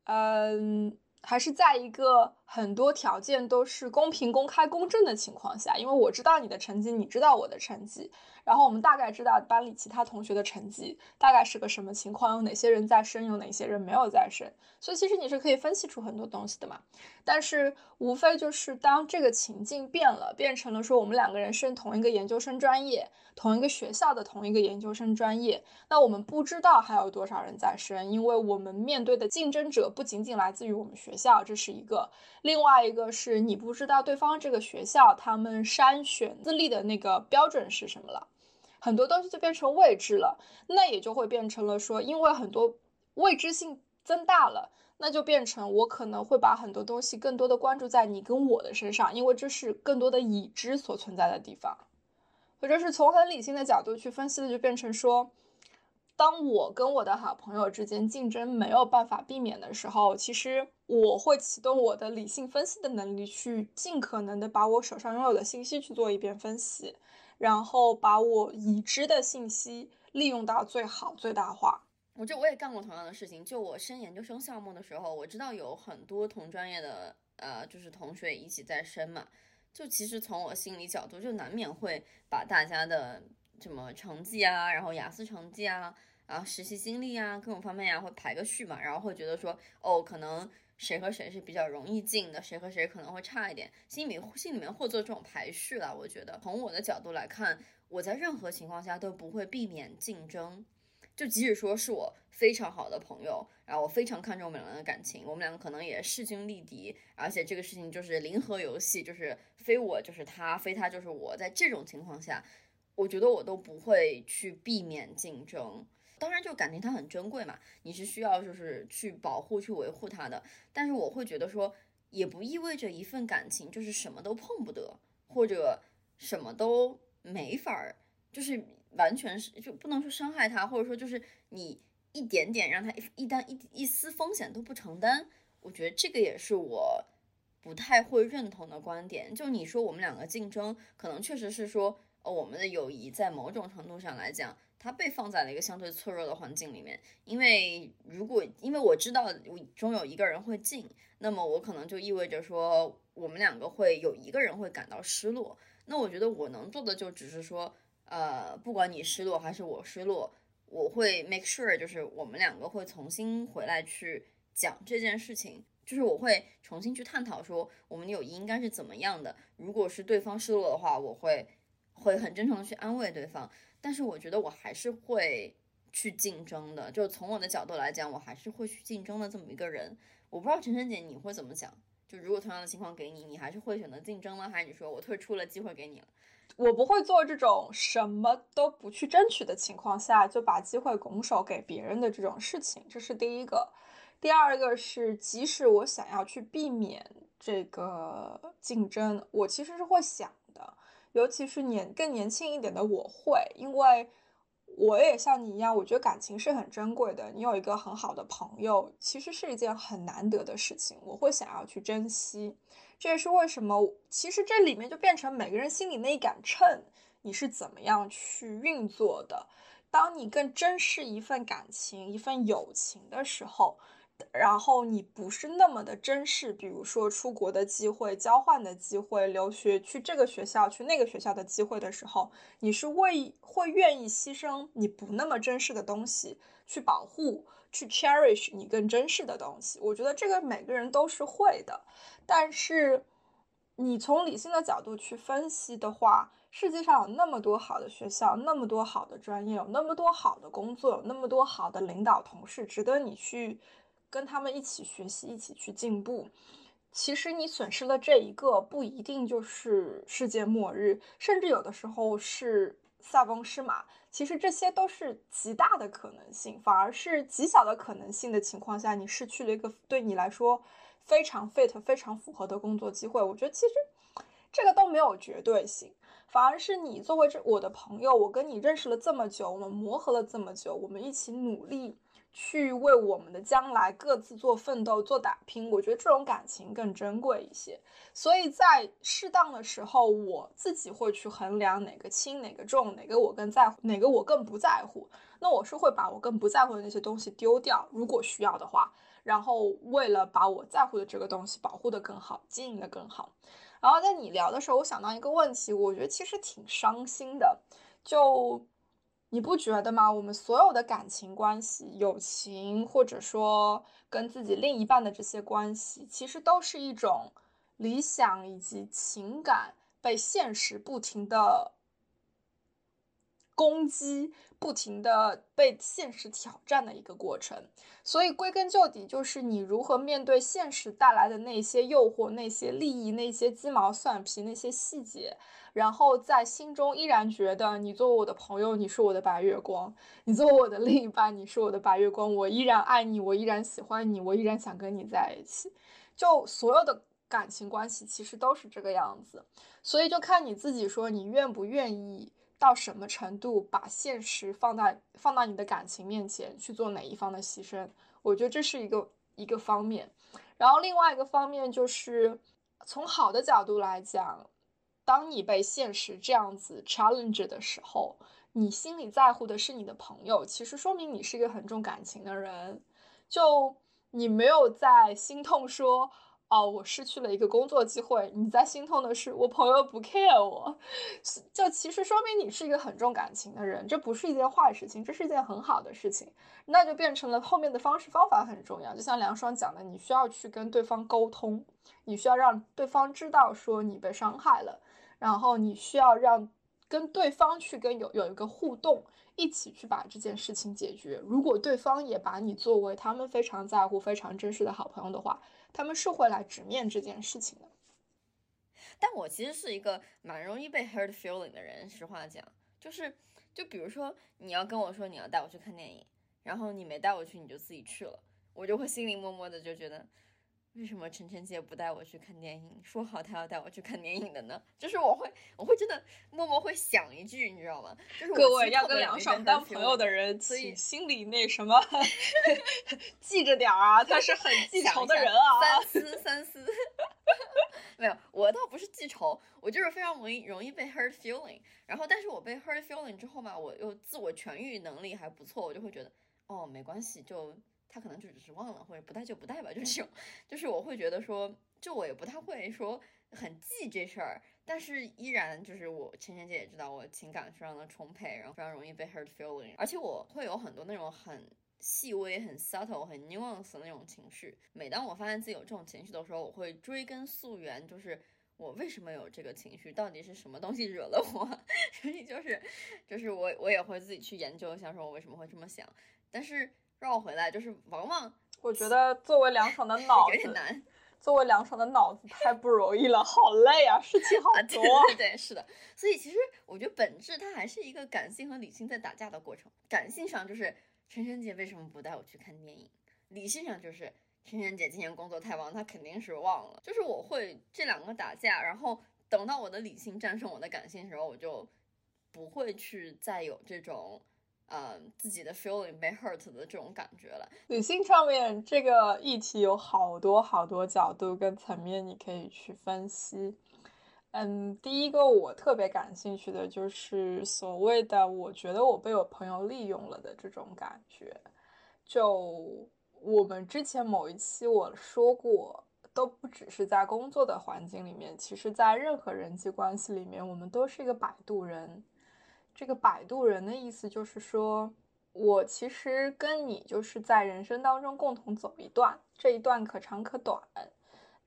嗯。还是在一个很多条件都是公平、公开、公正的情况下，因为我知道你的成绩，你知道我的成绩，然后我们大概知道班里其他同学的成绩大概是个什么情况，有哪些人在升，有哪些人没有在升，所以其实你是可以分析出很多东西的嘛。但是无非就是当这个情境变了，变成了说我们两个人升同一个研究生专业，同一个学校的同一个研究生专业，那我们不知道还有多少人在升，因为我们面对的竞争者不仅仅来自于我们学。校这是一个，另外一个是你不知道对方这个学校他们筛选资历的那个标准是什么了，很多东西就变成未知了，那也就会变成了说，因为很多未知性增大了，那就变成我可能会把很多东西更多的关注在你跟我的身上，因为这是更多的已知所存在的地方，或者是从很理性的角度去分析的，就变成说。当我跟我的好朋友之间竞争没有办法避免的时候，其实我会启动我的理性分析的能力，去尽可能的把我手上拥有的信息去做一遍分析，然后把我已知的信息利用到最好最大化。我觉得我也干过同样的事情。就我升研究生项目的时候，我知道有很多同专业的呃，就是同学一起在升嘛。就其实从我心理角度，就难免会把大家的什么成绩啊，然后雅思成绩啊，啊实习经历啊，各种方面呀，会排个序嘛，然后会觉得说，哦，可能谁和谁是比较容易进的，谁和谁可能会差一点，心里心里面会做这种排序了。我觉得从我的角度来看，我在任何情况下都不会避免竞争。就即使说是我非常好的朋友，然后我非常看重我们两个的感情，我们两个可能也势均力敌，而且这个事情就是零和游戏，就是非我就是他，非他就是我。在这种情况下，我觉得我都不会去避免竞争。当然，就感情它很珍贵嘛，你是需要就是去保护、去维护它的。但是我会觉得说，也不意味着一份感情就是什么都碰不得，或者什么都没法儿，就是。完全是就不能说伤害他，或者说就是你一点点让他一一单一一丝风险都不承担，我觉得这个也是我不太会认同的观点。就你说我们两个竞争，可能确实是说，呃，我们的友谊在某种程度上来讲，它被放在了一个相对脆弱的环境里面。因为如果因为我知道我终有一个人会进，那么我可能就意味着说我们两个会有一个人会感到失落。那我觉得我能做的就只是说。呃，不管你失落还是我失落，我会 make sure，就是我们两个会重新回来去讲这件事情，就是我会重新去探讨说我们友谊应该是怎么样的。如果是对方失落的话，我会会很真诚的去安慰对方。但是我觉得我还是会去竞争的，就从我的角度来讲，我还是会去竞争的这么一个人。我不知道晨晨姐你会怎么讲？就如果同样的情况给你，你还是会选择竞争吗？还是你说我退出了，机会给你了？我不会做这种什么都不去争取的情况下就把机会拱手给别人的这种事情，这是第一个。第二个是，即使我想要去避免这个竞争，我其实是会想。尤其是年更年轻一点的我会，因为我也像你一样，我觉得感情是很珍贵的。你有一个很好的朋友，其实是一件很难得的事情，我会想要去珍惜。这也是为什么，其实这里面就变成每个人心里那一杆秤，你是怎么样去运作的。当你更珍视一份感情、一份友情的时候，然后你不是那么的珍视，比如说出国的机会、交换的机会、留学去这个学校、去那个学校的机会的时候，你是为会愿意牺牲你不那么珍视的东西去保护。去 cherish 你更珍视的东西，我觉得这个每个人都是会的。但是你从理性的角度去分析的话，世界上有那么多好的学校，那么多好的专业，有那么多好的工作，有那么多好的领导同事，值得你去跟他们一起学习，一起去进步。其实你损失了这一个，不一定就是世界末日，甚至有的时候是塞翁失马。其实这些都是极大的可能性，反而是极小的可能性的情况下，你失去了一个对你来说非常 fit、非常符合的工作机会。我觉得其实这个都没有绝对性，反而是你作为这我的朋友，我跟你认识了这么久，我们磨合了这么久，我们一起努力。去为我们的将来各自做奋斗、做打拼，我觉得这种感情更珍贵一些。所以在适当的时候，我自己会去衡量哪个轻、哪个重，哪个我更在乎，哪个我更不在乎。那我是会把我更不在乎的那些东西丢掉，如果需要的话。然后为了把我在乎的这个东西保护得更好、经营得更好。然后在你聊的时候，我想到一个问题，我觉得其实挺伤心的，就。你不觉得吗？我们所有的感情关系、友情，或者说跟自己另一半的这些关系，其实都是一种理想以及情感被现实不停的。攻击不停的被现实挑战的一个过程，所以归根究底就是你如何面对现实带来的那些诱惑、那些利益、那些鸡毛蒜皮、那些细节，然后在心中依然觉得你作为我的朋友，你是我的白月光；你作为我的另一半，你是我的白月光。我依然爱你，我依然喜欢你，我依然想跟你在一起。就所有的感情关系其实都是这个样子，所以就看你自己说你愿不愿意。到什么程度把现实放在放到你的感情面前去做哪一方的牺牲？我觉得这是一个一个方面。然后另外一个方面就是从好的角度来讲，当你被现实这样子 challenge 的时候，你心里在乎的是你的朋友，其实说明你是一个很重感情的人。就你没有在心痛说。哦，我失去了一个工作机会。你在心痛的是我朋友不 care 我，就其实说明你是一个很重感情的人，这不是一件坏事情，这是一件很好的事情。那就变成了后面的方式方法很重要。就像梁双讲的，你需要去跟对方沟通，你需要让对方知道说你被伤害了，然后你需要让跟对方去跟有有一个互动，一起去把这件事情解决。如果对方也把你作为他们非常在乎、非常珍视的好朋友的话。他们是会来直面这件事情的，但我其实是一个蛮容易被 hurt feeling 的人。实话讲，就是，就比如说你要跟我说你要带我去看电影，然后你没带我去，你就自己去了，我就会心里默默的就觉得。为什么晨晨姐不带我去看电影？说好她要带我去看电影的呢？就是我会，我会真的默默会想一句，你知道吗？就是各位要跟梁爽当朋友的人，所以心里那什么 <laughs> 记着点啊，他是很记仇的人啊。<laughs> 三思三思，<laughs> 没有，我倒不是记仇，我就是非常容易容易被 hurt feeling。然后，但是我被 hurt feeling 之后嘛，我又自我痊愈能力还不错，我就会觉得哦，没关系，就。他可能就只是忘了，或者不带就不带吧，就这种。就是我会觉得说，就我也不太会说很记这事儿，但是依然就是我芊芊姐也知道我情感非常的充沛，然后非常容易被 hurt feeling，而且我会有很多那种很细微、很 subtle、很 nuance 的那种情绪。每当我发现自己有这种情绪的时候，我会追根溯源，就是我为什么有这个情绪，到底是什么东西惹了我？<laughs> 所以就是，就是我我也会自己去研究一下，说我为什么会这么想，但是。绕回来就是往往，我觉得作为凉爽的 <laughs> 脑子有点难，作为凉爽的脑子太不容易了，好累啊，事情好多。对对是的，所以其实我觉得本质它还是一个感性和理性在打架的过程。感性上就是晨晨姐为什么不带我去看电影，理性上就是晨晨姐今天工作太忙，她肯定是忘了。就是我会这两个打架，然后等到我的理性战胜我的感性的时候，我就不会去再有这种。嗯，自己的 feeling 被 hurt 的这种感觉了。女性上面这个议题有好多好多角度跟层面，你可以去分析。嗯，第一个我特别感兴趣的就是所谓的我觉得我被我朋友利用了的这种感觉。就我们之前某一期我说过，都不只是在工作的环境里面，其实在任何人际关系里面，我们都是一个摆渡人。这个摆渡人的意思就是说，我其实跟你就是在人生当中共同走一段，这一段可长可短，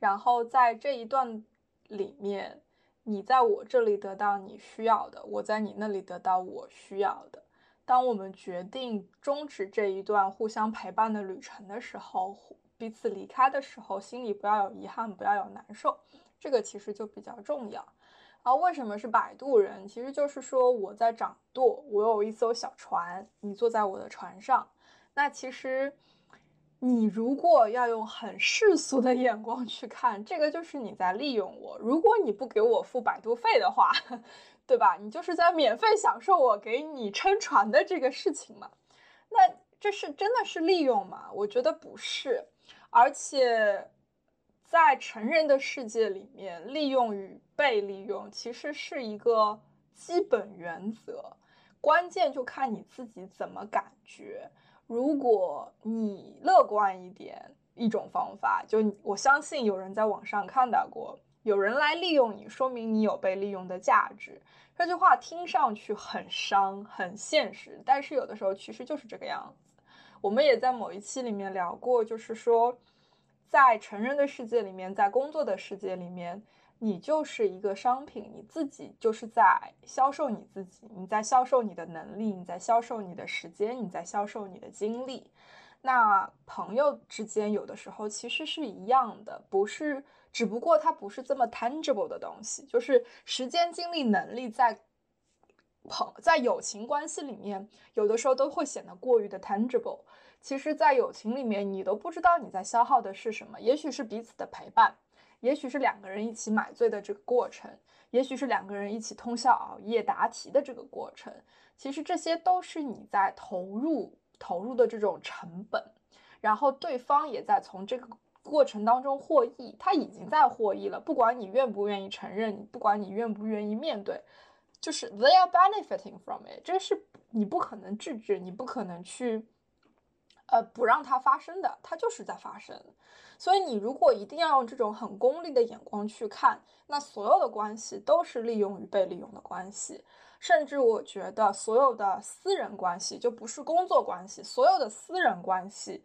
然后在这一段里面，你在我这里得到你需要的，我在你那里得到我需要的。当我们决定终止这一段互相陪伴的旅程的时候，彼此离开的时候，心里不要有遗憾，不要有难受，这个其实就比较重要。啊，为什么是摆渡人？其实就是说我在掌舵，我有一艘小船，你坐在我的船上。那其实你如果要用很世俗的眼光去看，这个就是你在利用我。如果你不给我付摆渡费的话，<laughs> 对吧？你就是在免费享受我给你撑船的这个事情嘛。那这是真的是利用吗？我觉得不是，而且。在成人的世界里面，利用与被利用其实是一个基本原则，关键就看你自己怎么感觉。如果你乐观一点，一种方法，就我相信有人在网上看到过，有人来利用你，说明你有被利用的价值。这句话听上去很伤，很现实，但是有的时候其实就是这个样子。我们也在某一期里面聊过，就是说。在成人的世界里面，在工作的世界里面，你就是一个商品，你自己就是在销售你自己，你在销售你的能力，你在销售你的时间，你在销售你的精力。那朋友之间有的时候其实是一样的，不是，只不过它不是这么 tangible 的东西，就是时间、精力、能力在朋在友情关系里面，有的时候都会显得过于的 tangible。其实，在友情里面，你都不知道你在消耗的是什么。也许是彼此的陪伴，也许是两个人一起买醉的这个过程，也许是两个人一起通宵熬夜答题的这个过程。其实这些都是你在投入投入的这种成本，然后对方也在从这个过程当中获益，他已经在获益了。不管你愿不愿意承认，不管你愿不愿意面对，就是 they are benefiting from it，这是你不可能制止，你不可能去呃不让它发生的，它就是在发生。所以你如果一定要用这种很功利的眼光去看，那所有的关系都是利用与被利用的关系。甚至我觉得所有的私人关系就不是工作关系，所有的私人关系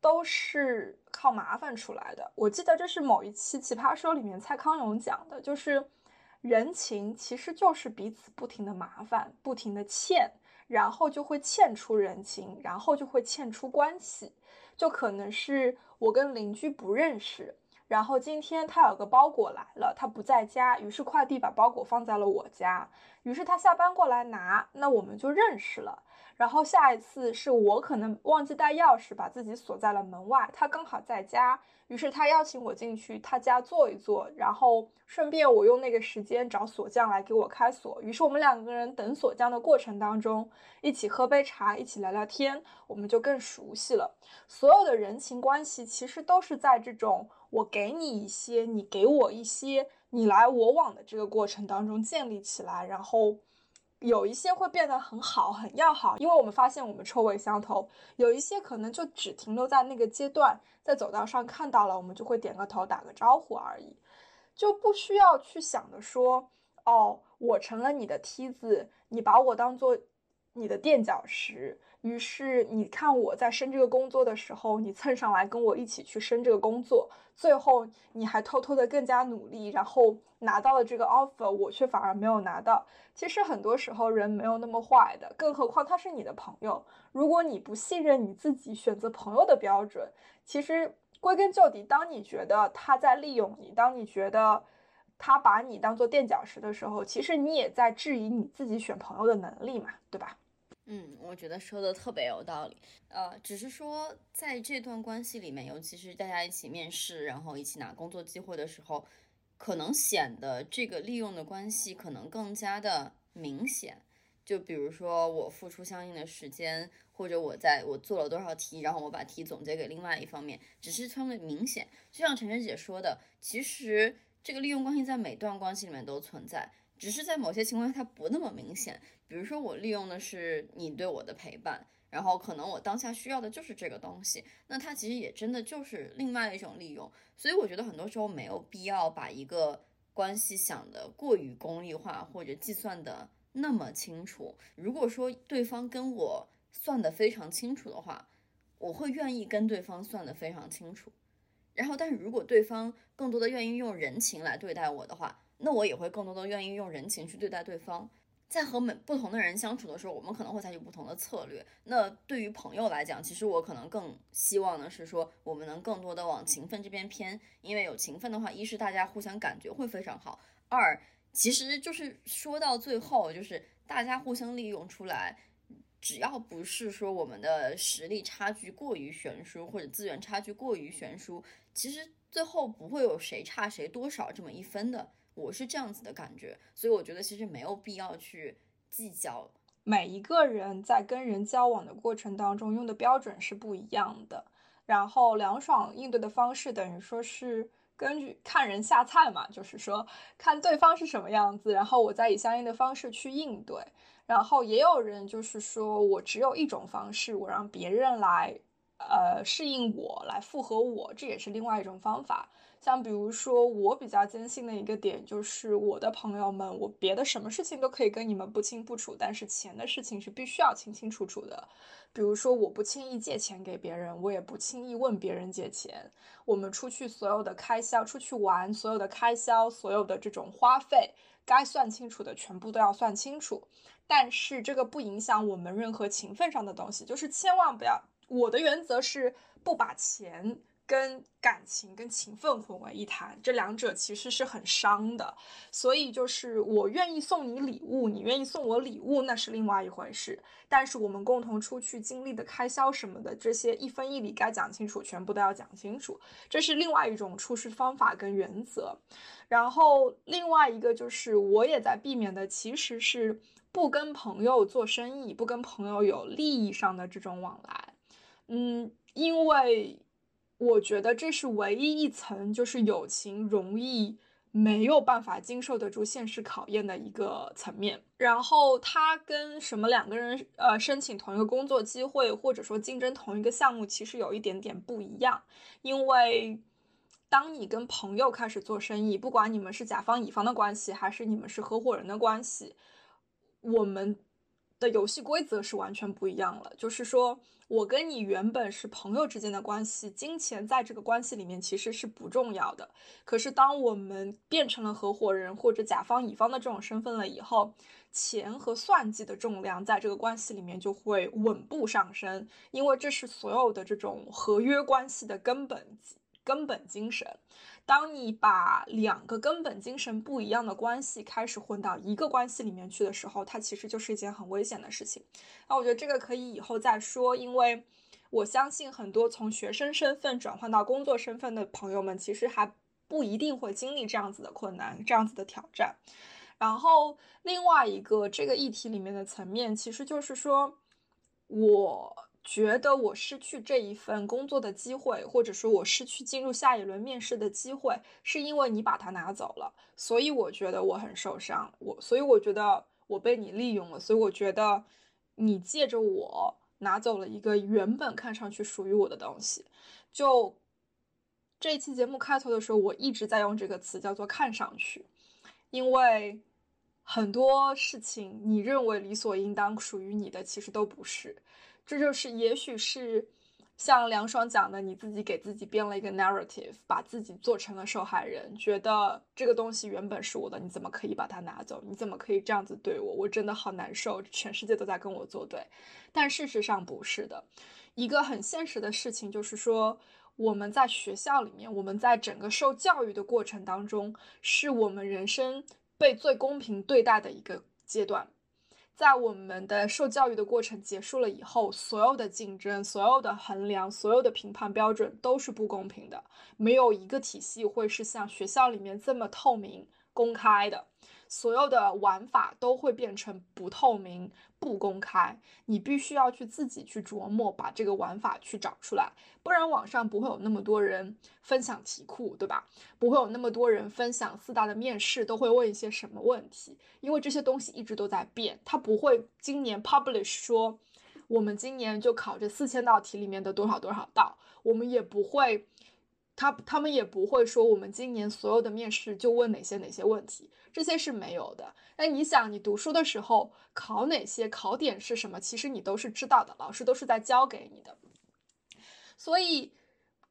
都是靠麻烦出来的。我记得这是某一期《奇葩说》里面蔡康永讲的，就是人情其实就是彼此不停的麻烦，不停的欠，然后就会欠出人情，然后就会欠出关系。就可能是我跟邻居不认识。然后今天他有个包裹来了，他不在家，于是快递把包裹放在了我家，于是他下班过来拿，那我们就认识了。然后下一次是我可能忘记带钥匙，把自己锁在了门外，他刚好在家。于是他邀请我进去他家坐一坐，然后顺便我用那个时间找锁匠来给我开锁。于是我们两个人等锁匠的过程当中，一起喝杯茶，一起聊聊天，我们就更熟悉了。所有的人情关系其实都是在这种我给你一些，你给我一些，你来我往的这个过程当中建立起来，然后。有一些会变得很好、很要好，因为我们发现我们臭味相投；有一些可能就只停留在那个阶段，在走道上看到了，我们就会点个头、打个招呼而已，就不需要去想着说，哦，我成了你的梯子，你把我当做你的垫脚石。于是你看我在升这个工作的时候，你蹭上来跟我一起去升这个工作，最后你还偷偷的更加努力，然后拿到了这个 offer，我却反而没有拿到。其实很多时候人没有那么坏的，更何况他是你的朋友。如果你不信任你自己选择朋友的标准，其实归根究底，当你觉得他在利用你，当你觉得他把你当做垫脚石的时候，其实你也在质疑你自己选朋友的能力嘛，对吧？嗯，我觉得说的特别有道理。呃，只是说在这段关系里面，尤其是大家一起面试，然后一起拿工作机会的时候，可能显得这个利用的关系可能更加的明显。就比如说我付出相应的时间，或者我在我做了多少题，然后我把题总结给另外一方面，只是相对明显。就像晨晨姐说的，其实这个利用关系在每段关系里面都存在。只是在某些情况下，它不那么明显。比如说，我利用的是你对我的陪伴，然后可能我当下需要的就是这个东西，那它其实也真的就是另外一种利用。所以我觉得很多时候没有必要把一个关系想的过于功利化，或者计算的那么清楚。如果说对方跟我算的非常清楚的话，我会愿意跟对方算的非常清楚。然后，但是如果对方更多的愿意用人情来对待我的话，那我也会更多的愿意用人情去对待对方。在和每不同的人相处的时候，我们可能会采取不同的策略。那对于朋友来讲，其实我可能更希望的是说，我们能更多的往情分这边偏，因为有情分的话，一是大家互相感觉会非常好；二，其实就是说到最后，就是大家互相利用出来，只要不是说我们的实力差距过于悬殊，或者资源差距过于悬殊，其实最后不会有谁差谁多少这么一分的。我是这样子的感觉，所以我觉得其实没有必要去计较。每一个人在跟人交往的过程当中用的标准是不一样的，然后凉爽应对的方式等于说是根据看人下菜嘛，就是说看对方是什么样子，然后我再以相应的方式去应对。然后也有人就是说我只有一种方式，我让别人来呃适应我，来复合我，这也是另外一种方法。像比如说，我比较坚信的一个点就是，我的朋友们，我别的什么事情都可以跟你们不清不楚，但是钱的事情是必须要清清楚楚的。比如说，我不轻易借钱给别人，我也不轻易问别人借钱。我们出去所有的开销，出去玩所有的开销，所有的这种花费，该算清楚的全部都要算清楚。但是这个不影响我们任何情分上的东西，就是千万不要。我的原则是不把钱。跟感情、跟情分混为一谈，这两者其实是很伤的。所以就是我愿意送你礼物，你愿意送我礼物，那是另外一回事。但是我们共同出去经历的开销什么的，这些一分一厘该讲清楚，全部都要讲清楚。这是另外一种处事方法跟原则。然后另外一个就是我也在避免的，其实是不跟朋友做生意，不跟朋友有利益上的这种往来。嗯，因为。我觉得这是唯一一层，就是友情容易没有办法经受得住现实考验的一个层面。然后他跟什么两个人呃申请同一个工作机会，或者说竞争同一个项目，其实有一点点不一样。因为当你跟朋友开始做生意，不管你们是甲方乙方的关系，还是你们是合伙人的关系，我们的游戏规则是完全不一样了。就是说。我跟你原本是朋友之间的关系，金钱在这个关系里面其实是不重要的。可是当我们变成了合伙人或者甲方乙方的这种身份了以后，钱和算计的重量在这个关系里面就会稳步上升，因为这是所有的这种合约关系的根本根本精神。当你把两个根本精神不一样的关系开始混到一个关系里面去的时候，它其实就是一件很危险的事情。那我觉得这个可以以后再说，因为我相信很多从学生身份转换到工作身份的朋友们，其实还不一定会经历这样子的困难、这样子的挑战。然后另外一个这个议题里面的层面，其实就是说我。觉得我失去这一份工作的机会，或者说我失去进入下一轮面试的机会，是因为你把它拿走了，所以我觉得我很受伤。我所以我觉得我被你利用了，所以我觉得你借着我拿走了一个原本看上去属于我的东西。就这一期节目开头的时候，我一直在用这个词叫做“看上去”，因为很多事情你认为理所应当属于你的，其实都不是。这就是，也许是像梁爽讲的，你自己给自己编了一个 narrative，把自己做成了受害人，觉得这个东西原本是我的，你怎么可以把它拿走？你怎么可以这样子对我？我真的好难受，全世界都在跟我作对。但事实上不是的，一个很现实的事情就是说，我们在学校里面，我们在整个受教育的过程当中，是我们人生被最公平对待的一个阶段。在我们的受教育的过程结束了以后，所有的竞争、所有的衡量、所有的评判标准都是不公平的，没有一个体系会是像学校里面这么透明、公开的。所有的玩法都会变成不透明、不公开，你必须要去自己去琢磨，把这个玩法去找出来，不然网上不会有那么多人分享题库，对吧？不会有那么多人分享四大的面试都会问一些什么问题，因为这些东西一直都在变，它不会今年 publish 说我们今年就考这四千道题里面的多少多少道，我们也不会。他他们也不会说我们今年所有的面试就问哪些哪些问题，这些是没有的。那你想，你读书的时候考哪些，考点是什么，其实你都是知道的，老师都是在教给你的。所以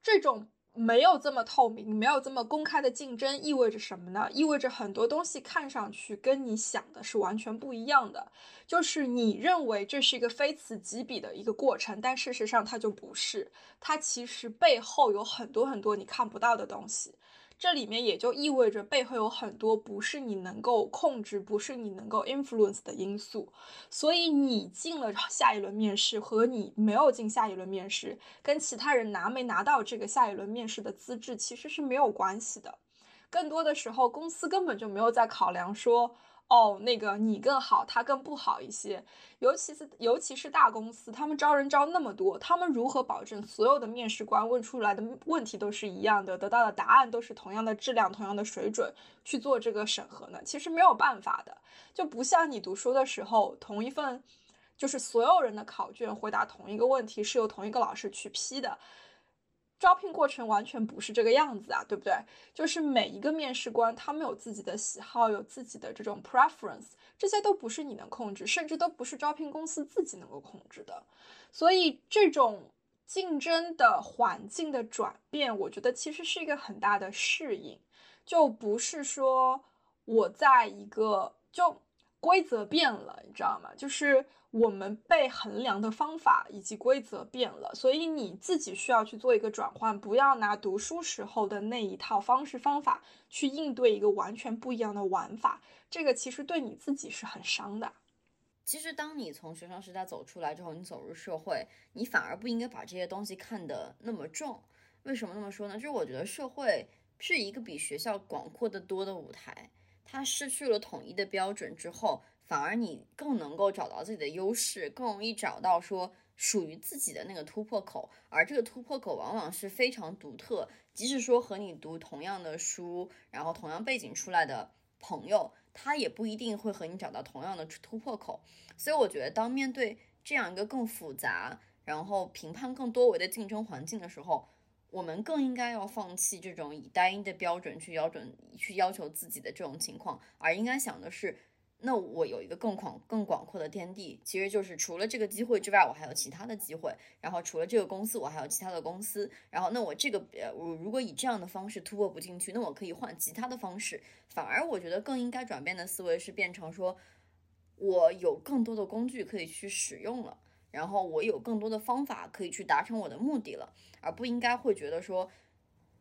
这种。没有这么透明，没有这么公开的竞争，意味着什么呢？意味着很多东西看上去跟你想的是完全不一样的。就是你认为这是一个非此即彼的一个过程，但事实上它就不是。它其实背后有很多很多你看不到的东西。这里面也就意味着背后有很多不是你能够控制、不是你能够 influence 的因素，所以你进了下一轮面试和你没有进下一轮面试，跟其他人拿没拿到这个下一轮面试的资质其实是没有关系的。更多的时候，公司根本就没有在考量说。哦，那个你更好，他更不好一些。尤其是尤其是大公司，他们招人招那么多，他们如何保证所有的面试官问出来的问题都是一样的，得到的答案都是同样的质量、同样的水准去做这个审核呢？其实没有办法的，就不像你读书的时候，同一份就是所有人的考卷回答同一个问题是由同一个老师去批的。招聘过程完全不是这个样子啊，对不对？就是每一个面试官，他们有自己的喜好，有自己的这种 preference，这些都不是你能控制，甚至都不是招聘公司自己能够控制的。所以，这种竞争的环境的转变，我觉得其实是一个很大的适应，就不是说我在一个就规则变了，你知道吗？就是。我们被衡量的方法以及规则变了，所以你自己需要去做一个转换，不要拿读书时候的那一套方式方法去应对一个完全不一样的玩法，这个其实对你自己是很伤的。其实，当你从学生时代走出来之后，你走入社会，你反而不应该把这些东西看得那么重。为什么那么说呢？就是我觉得社会是一个比学校广阔的多的舞台，它失去了统一的标准之后。反而你更能够找到自己的优势，更容易找到说属于自己的那个突破口，而这个突破口往往是非常独特，即使说和你读同样的书，然后同样背景出来的朋友，他也不一定会和你找到同样的突破口。所以我觉得，当面对这样一个更复杂，然后评判更多维的竞争环境的时候，我们更应该要放弃这种以单一的标准去标准去要求自己的这种情况，而应该想的是，那我有一个更广更广阔的天地，其实就是除了这个机会之外，我还有其他的机会，然后除了这个公司，我还有其他的公司，然后那我这个呃，我如果以这样的方式突破不进去，那我可以换其他的方式，反而我觉得更应该转变的思维是变成说，我有更多的工具可以去使用了。然后我有更多的方法可以去达成我的目的了，而不应该会觉得说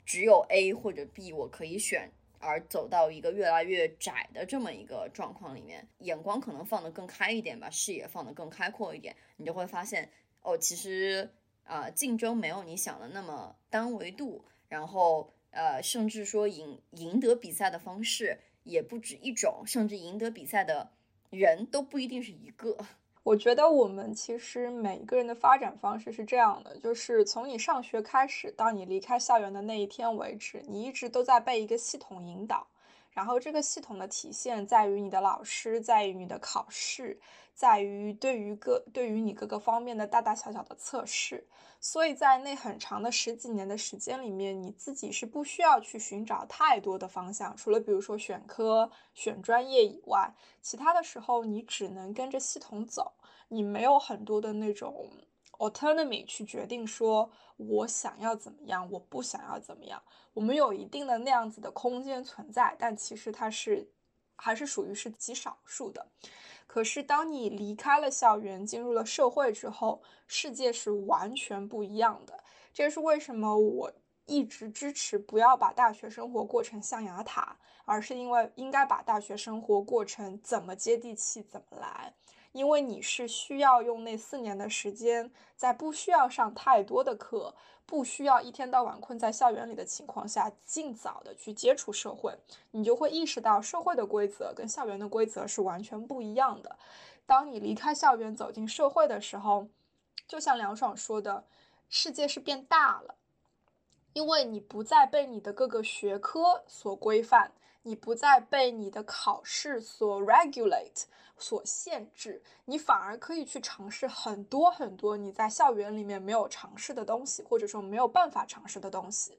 只有 A 或者 B 我可以选，而走到一个越来越窄的这么一个状况里面。眼光可能放得更开一点吧，视野放得更开阔一点，你就会发现哦，其实啊，竞争没有你想的那么单维度，然后呃，甚至说赢赢得比赛的方式也不止一种，甚至赢得比赛的人都不一定是一个。我觉得我们其实每一个人的发展方式是这样的，就是从你上学开始到你离开校园的那一天为止，你一直都在被一个系统引导。然后这个系统的体现在于你的老师，在于你的考试，在于对于各对于你各个方面的大大小小的测试。所以在那很长的十几年的时间里面，你自己是不需要去寻找太多的方向，除了比如说选科、选专业以外，其他的时候你只能跟着系统走。你没有很多的那种 autonomy 去决定说我想要怎么样，我不想要怎么样。我们有一定的那样子的空间存在，但其实它是还是属于是极少数的。可是当你离开了校园，进入了社会之后，世界是完全不一样的。这也是为什么我一直支持不要把大学生活过成象牙塔，而是因为应该把大学生活过成怎么接地气怎么来。因为你是需要用那四年的时间，在不需要上太多的课，不需要一天到晚困在校园里的情况下，尽早的去接触社会，你就会意识到社会的规则跟校园的规则是完全不一样的。当你离开校园走进社会的时候，就像梁爽说的，世界是变大了，因为你不再被你的各个学科所规范，你不再被你的考试所 regulate。所限制，你反而可以去尝试很多很多你在校园里面没有尝试的东西，或者说没有办法尝试的东西。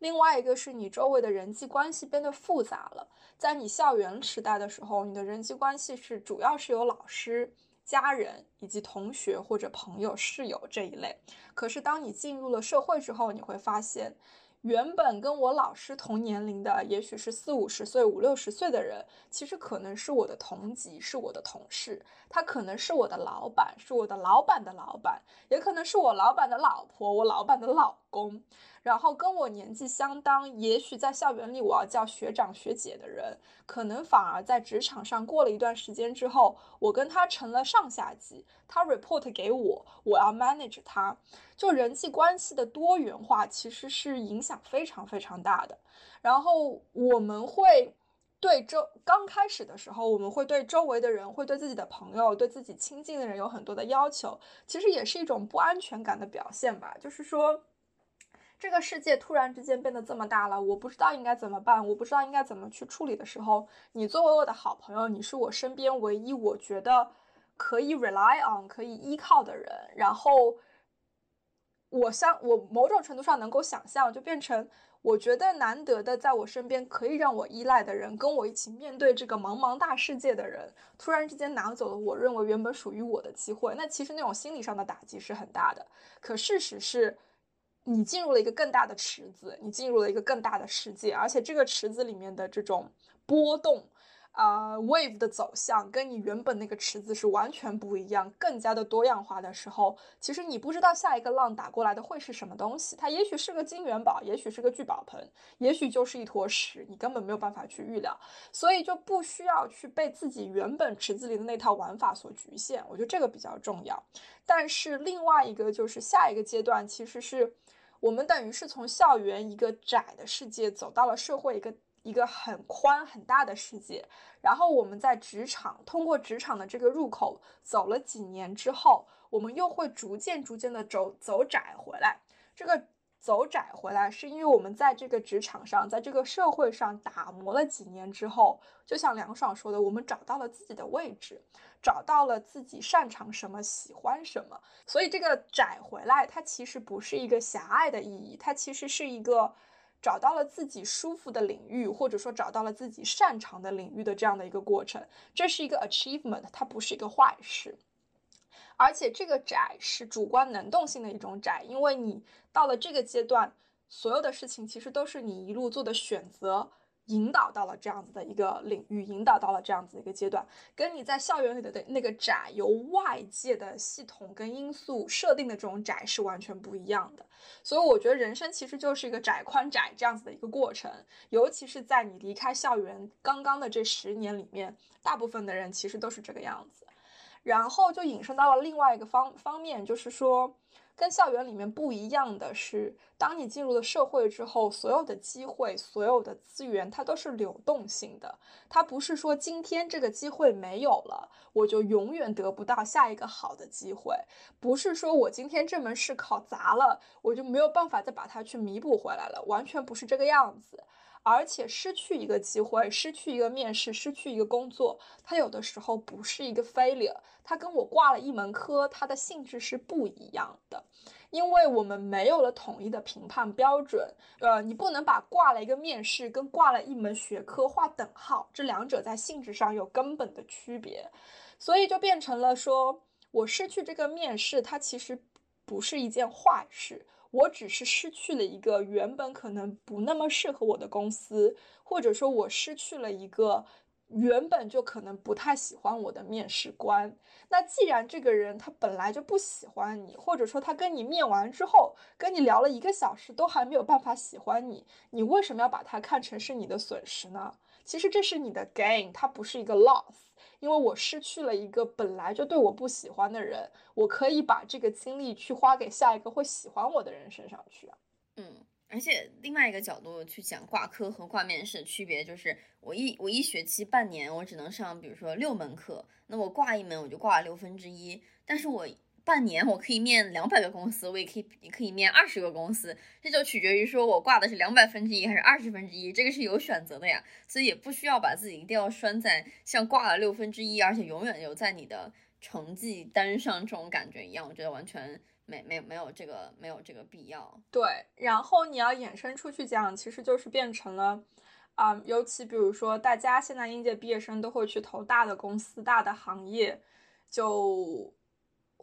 另外一个是你周围的人际关系变得复杂了。在你校园时代的时候，你的人际关系是主要是有老师、家人以及同学或者朋友、室友这一类。可是当你进入了社会之后，你会发现。原本跟我老师同年龄的，也许是四五十岁、五六十岁的人，其实可能是我的同级，是我的同事，他可能是我的老板，是我的老板的老板，也可能是我老板的老婆，我老板的老公。然后跟我年纪相当，也许在校园里我要叫学长学姐的人，可能反而在职场上过了一段时间之后，我跟他成了上下级，他 report 给我，我要 manage 他。就人际关系的多元化，其实是影响非常非常大的。然后我们会对周刚开始的时候，我们会对周围的人，会对自己的朋友，对自己亲近的人有很多的要求，其实也是一种不安全感的表现吧。就是说。这个世界突然之间变得这么大了，我不知道应该怎么办，我不知道应该怎么去处理的时候，你作为我的好朋友，你是我身边唯一我觉得可以 rely on 可以依靠的人。然后，我相我某种程度上能够想象，就变成我觉得难得的在我身边可以让我依赖的人，跟我一起面对这个茫茫大世界的人，突然之间拿走了我认为原本属于我的机会，那其实那种心理上的打击是很大的。可事实是。你进入了一个更大的池子，你进入了一个更大的世界，而且这个池子里面的这种波动，啊，wave 的走向跟你原本那个池子是完全不一样，更加的多样化的时候，其实你不知道下一个浪打过来的会是什么东西，它也许是个金元宝，也许是个聚宝盆，也许就是一坨屎，你根本没有办法去预料，所以就不需要去被自己原本池子里的那套玩法所局限，我觉得这个比较重要。但是另外一个就是下一个阶段，其实是。我们等于是从校园一个窄的世界走到了社会一个一个很宽很大的世界。然后我们在职场通过职场的这个入口走了几年之后，我们又会逐渐逐渐的走走窄回来。这个走窄回来，是因为我们在这个职场上，在这个社会上打磨了几年之后，就像梁爽说的，我们找到了自己的位置，找到了自己擅长什么，喜欢什么。所以这个窄回来，它其实不是一个狭隘的意义，它其实是一个。找到了自己舒服的领域，或者说找到了自己擅长的领域的这样的一个过程，这是一个 achievement，它不是一个坏事。而且这个窄是主观能动性的一种窄，因为你到了这个阶段，所有的事情其实都是你一路做的选择。引导到了这样子的一个领域，引导到了这样子的一个阶段，跟你在校园里的的那个窄，由外界的系统跟因素设定的这种窄是完全不一样的。所以我觉得人生其实就是一个窄宽窄这样子的一个过程，尤其是在你离开校园刚刚的这十年里面，大部分的人其实都是这个样子。然后就引申到了另外一个方方面，就是说。跟校园里面不一样的是，当你进入了社会之后，所有的机会、所有的资源，它都是流动性的。它不是说今天这个机会没有了，我就永远得不到下一个好的机会；不是说我今天这门试考砸了，我就没有办法再把它去弥补回来了。完全不是这个样子。而且失去一个机会，失去一个面试，失去一个工作，它有的时候不是一个 failure，它跟我挂了一门科，它的性质是不一样的，因为我们没有了统一的评判标准。呃，你不能把挂了一个面试跟挂了一门学科划等号，这两者在性质上有根本的区别，所以就变成了说我失去这个面试，它其实不是一件坏事。我只是失去了一个原本可能不那么适合我的公司，或者说我失去了一个原本就可能不太喜欢我的面试官。那既然这个人他本来就不喜欢你，或者说他跟你面完之后跟你聊了一个小时都还没有办法喜欢你，你为什么要把他看成是你的损失呢？其实这是你的 gain，它不是一个 loss。因为我失去了一个本来就对我不喜欢的人，我可以把这个精力去花给下一个会喜欢我的人身上去。嗯，而且另外一个角度去讲挂科和挂面试的区别，就是我一我一学期半年我只能上，比如说六门课，那我挂一门我就挂了六分之一，但是我。半年我可以面两百个公司，我也可以也可以面二十个公司，这就取决于说我挂的是两百分之一还是二十分之一，这个是有选择的呀，所以也不需要把自己一定要拴在像挂了六分之一，而且永远有在你的成绩单上这种感觉一样，我觉得完全没没没有这个没有这个必要。对，然后你要衍生出去讲，其实就是变成了，啊，尤其比如说大家现在应届毕业生都会去投大的公司、大的行业，就。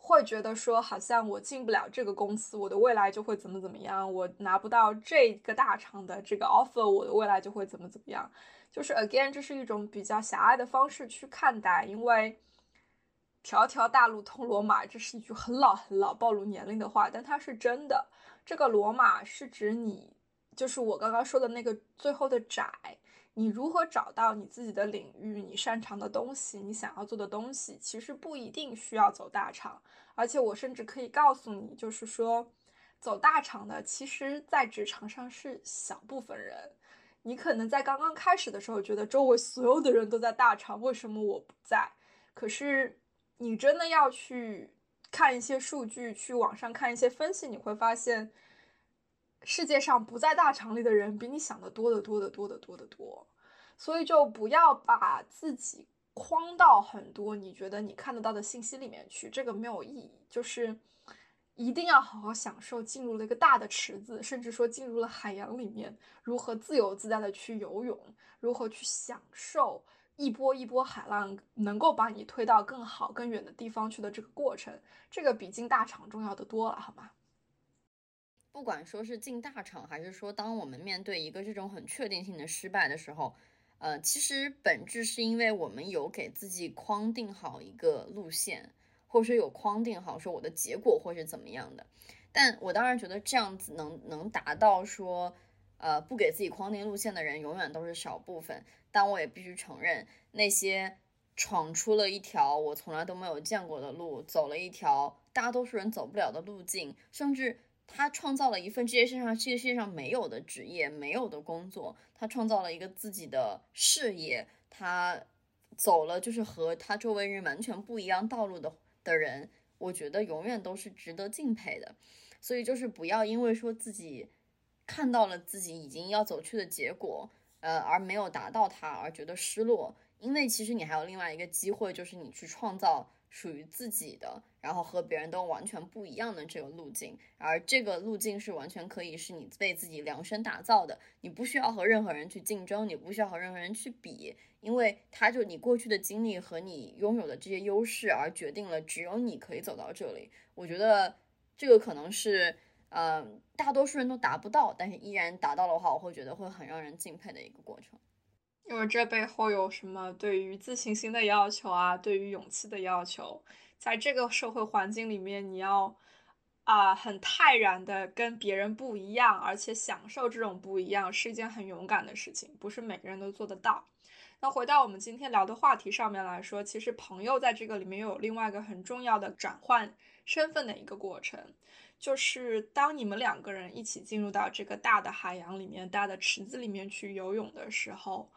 会觉得说，好像我进不了这个公司，我的未来就会怎么怎么样；我拿不到这个大厂的这个 offer，我的未来就会怎么怎么样。就是 again，这是一种比较狭隘的方式去看待，因为条条大路通罗马，这是一句很老很老、暴露年龄的话，但它是真的。这个罗马是指你，就是我刚刚说的那个最后的窄。你如何找到你自己的领域，你擅长的东西，你想要做的东西，其实不一定需要走大厂。而且我甚至可以告诉你，就是说，走大厂的，其实在职场上是小部分人。你可能在刚刚开始的时候，觉得周围所有的人都在大厂，为什么我不在？可是你真的要去看一些数据，去网上看一些分析，你会发现。世界上不在大厂里的人比你想的多得多得多得多得多，所以就不要把自己框到很多你觉得你看得到的信息里面去，这个没有意义。就是一定要好好享受进入了一个大的池子，甚至说进入了海洋里面，如何自由自在的去游泳，如何去享受一波一波海浪能够把你推到更好更远的地方去的这个过程，这个比进大厂重要的多了，好吗？不管说是进大厂，还是说当我们面对一个这种很确定性的失败的时候，呃，其实本质是因为我们有给自己框定好一个路线，或者说有框定好说我的结果会是怎么样的。但我当然觉得这样子能能达到说，呃，不给自己框定路线的人永远都是少部分。但我也必须承认，那些闯出了一条我从来都没有见过的路，走了一条大多数人走不了的路径，甚至。他创造了一份世界上这个世界上没有的职业，没有的工作，他创造了一个自己的事业，他走了就是和他周围人完全不一样道路的的人，我觉得永远都是值得敬佩的。所以就是不要因为说自己看到了自己已经要走去的结果，呃，而没有达到它而觉得失落，因为其实你还有另外一个机会，就是你去创造。属于自己的，然后和别人都完全不一样的这个路径，而这个路径是完全可以是你为自己量身打造的，你不需要和任何人去竞争，你不需要和任何人去比，因为他就你过去的经历和你拥有的这些优势而决定了只有你可以走到这里。我觉得这个可能是，嗯，大多数人都达不到，但是依然达到的话，我会觉得会很让人敬佩的一个过程。因为这背后有什么对于自信心的要求啊，对于勇气的要求，在这个社会环境里面，你要啊很泰然的跟别人不一样，而且享受这种不一样，是一件很勇敢的事情，不是每个人都做得到。那回到我们今天聊的话题上面来说，其实朋友在这个里面又有另外一个很重要的转换身份的一个过程，就是当你们两个人一起进入到这个大的海洋里面、大的池子里面去游泳的时候。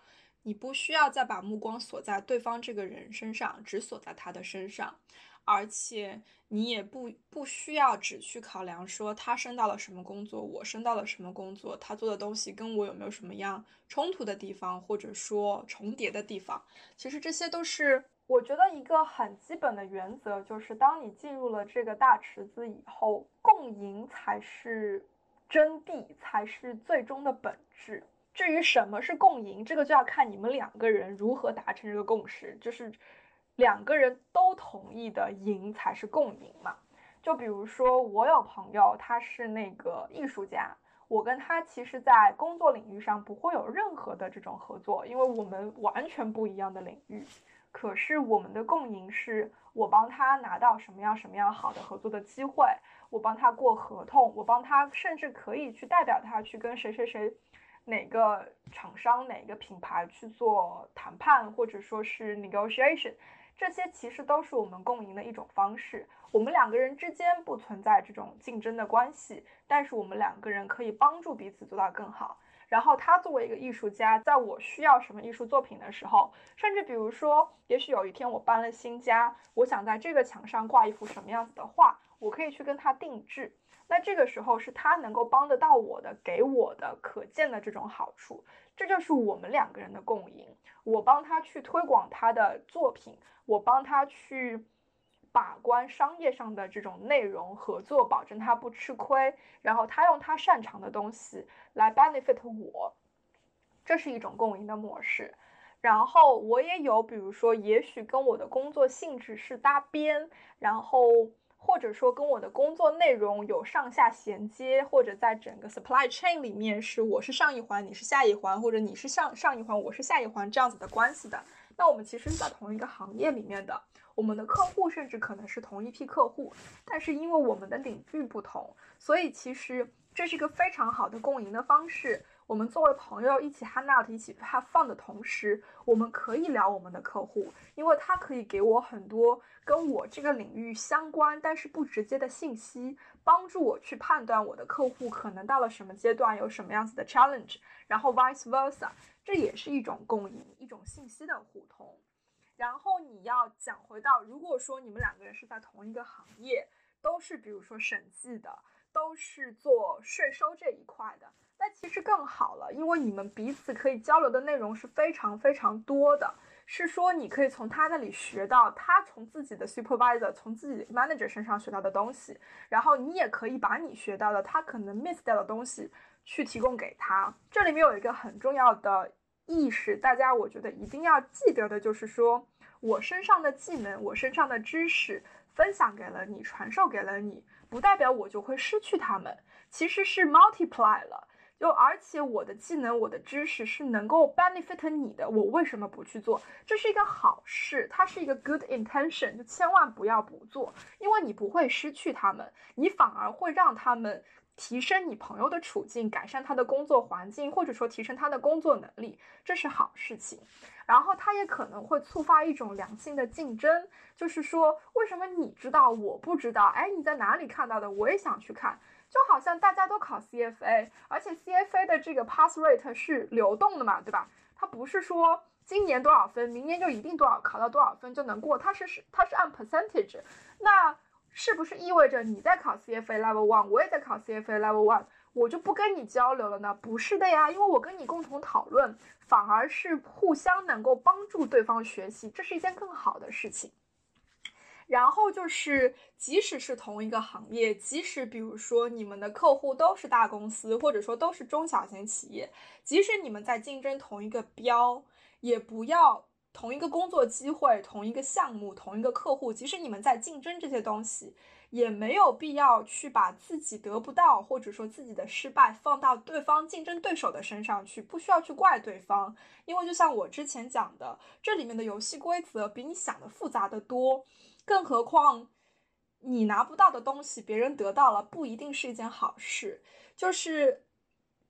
你不需要再把目光锁在对方这个人身上，只锁在他的身上，而且你也不不需要只去考量说他升到了什么工作，我升到了什么工作，他做的东西跟我有没有什么样冲突的地方，或者说重叠的地方。其实这些都是我觉得一个很基本的原则，就是当你进入了这个大池子以后，共赢才是真谛，才是最终的本质。至于什么是共赢，这个就要看你们两个人如何达成这个共识，就是两个人都同意的赢才是共赢嘛。就比如说，我有朋友，他是那个艺术家，我跟他其实，在工作领域上不会有任何的这种合作，因为我们完全不一样的领域。可是我们的共赢是，我帮他拿到什么样什么样好的合作的机会，我帮他过合同，我帮他甚至可以去代表他去跟谁谁谁。哪个厂商、哪个品牌去做谈判，或者说是 negotiation，这些其实都是我们共赢的一种方式。我们两个人之间不存在这种竞争的关系，但是我们两个人可以帮助彼此做到更好。然后他作为一个艺术家，在我需要什么艺术作品的时候，甚至比如说，也许有一天我搬了新家，我想在这个墙上挂一幅什么样子的画，我可以去跟他定制。那这个时候是他能够帮得到我的，给我的可见的这种好处，这就是我们两个人的共赢。我帮他去推广他的作品，我帮他去把关商业上的这种内容合作，保证他不吃亏。然后他用他擅长的东西来 benefit 我，这是一种共赢的模式。然后我也有，比如说，也许跟我的工作性质是搭边，然后。或者说跟我的工作内容有上下衔接，或者在整个 supply chain 里面是我是上一环，你是下一环，或者你是上上一环，我是下一环这样子的关系的。那我们其实是在同一个行业里面的，我们的客户甚至可能是同一批客户，但是因为我们的领域不同，所以其实这是一个非常好的共赢的方式。我们作为朋友一起 hang out，一起 have fun 的同时，我们可以聊我们的客户，因为他可以给我很多跟我这个领域相关但是不直接的信息，帮助我去判断我的客户可能到了什么阶段，有什么样子的 challenge，然后 vice versa，这也是一种共赢，一种信息的互通。然后你要讲回到，如果说你们两个人是在同一个行业，都是比如说审计的，都是做税收这一块的。那其实更好了，因为你们彼此可以交流的内容是非常非常多的，是说你可以从他那里学到他从自己的 supervisor、从自己 manager 身上学到的东西，然后你也可以把你学到的他可能 miss 掉的东西去提供给他。这里面有一个很重要的意识，大家我觉得一定要记得的就是说，我身上的技能、我身上的知识分享给了你、传授给了你，不代表我就会失去他们，其实是 multiply 了。就而且我的技能、我的知识是能够 benefit 你的，我为什么不去做？这是一个好事，它是一个 good intention，就千万不要不做，因为你不会失去他们，你反而会让他们提升你朋友的处境，改善他的工作环境，或者说提升他的工作能力，这是好事情。然后它也可能会触发一种良性的竞争，就是说为什么你知道我不知道？哎，你在哪里看到的？我也想去看。就好像大家都考 CFA，而且 CFA 的这个 pass rate 是流动的嘛，对吧？它不是说今年多少分，明年就一定多少考到多少分就能过，它是是它是按 percentage。那是不是意味着你在考 CFA level one，我也在考 CFA level one，我就不跟你交流了呢？不是的呀，因为我跟你共同讨论，反而是互相能够帮助对方学习，这是一件更好的事情。然后就是，即使是同一个行业，即使比如说你们的客户都是大公司，或者说都是中小型企业，即使你们在竞争同一个标，也不要同一个工作机会、同一个项目、同一个客户，即使你们在竞争这些东西，也没有必要去把自己得不到或者说自己的失败放到对方竞争对手的身上去，不需要去怪对方，因为就像我之前讲的，这里面的游戏规则比你想的复杂的多。更何况，你拿不到的东西，别人得到了，不一定是一件好事。就是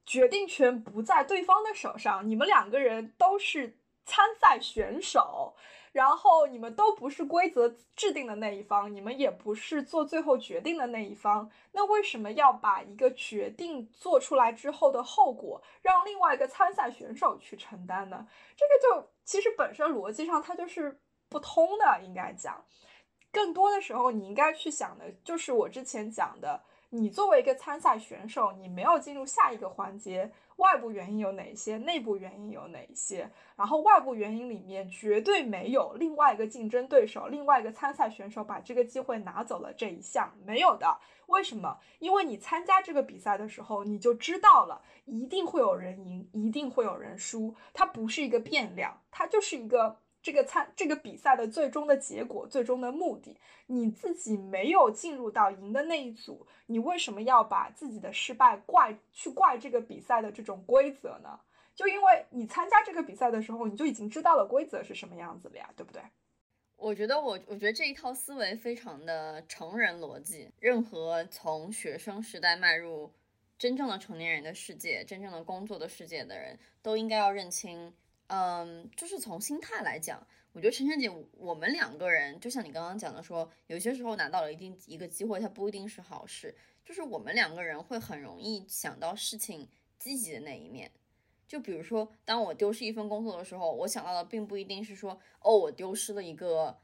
决定权不在对方的手上，你们两个人都是参赛选手，然后你们都不是规则制定的那一方，你们也不是做最后决定的那一方。那为什么要把一个决定做出来之后的后果，让另外一个参赛选手去承担呢？这个就其实本身逻辑上它就是不通的，应该讲。更多的时候，你应该去想的就是我之前讲的，你作为一个参赛选手，你没有进入下一个环节，外部原因有哪些，内部原因有哪些？然后外部原因里面绝对没有另外一个竞争对手，另外一个参赛选手把这个机会拿走了这一项没有的。为什么？因为你参加这个比赛的时候，你就知道了，一定会有人赢，一定会有人输，它不是一个变量，它就是一个。这个参这个比赛的最终的结果，最终的目的，你自己没有进入到赢的那一组，你为什么要把自己的失败怪去怪这个比赛的这种规则呢？就因为你参加这个比赛的时候，你就已经知道了规则是什么样子了呀，对不对？我觉得我我觉得这一套思维非常的成人逻辑，任何从学生时代迈入真正的成年人的世界、真正的工作的世界的人都应该要认清。嗯，就是从心态来讲，我觉得晨晨姐，我们两个人就像你刚刚讲的，说有些时候拿到了一定一个机会，它不一定是好事。就是我们两个人会很容易想到事情积极的那一面。就比如说，当我丢失一份工作的时候，我想到的并不一定是说，哦，我丢失了一个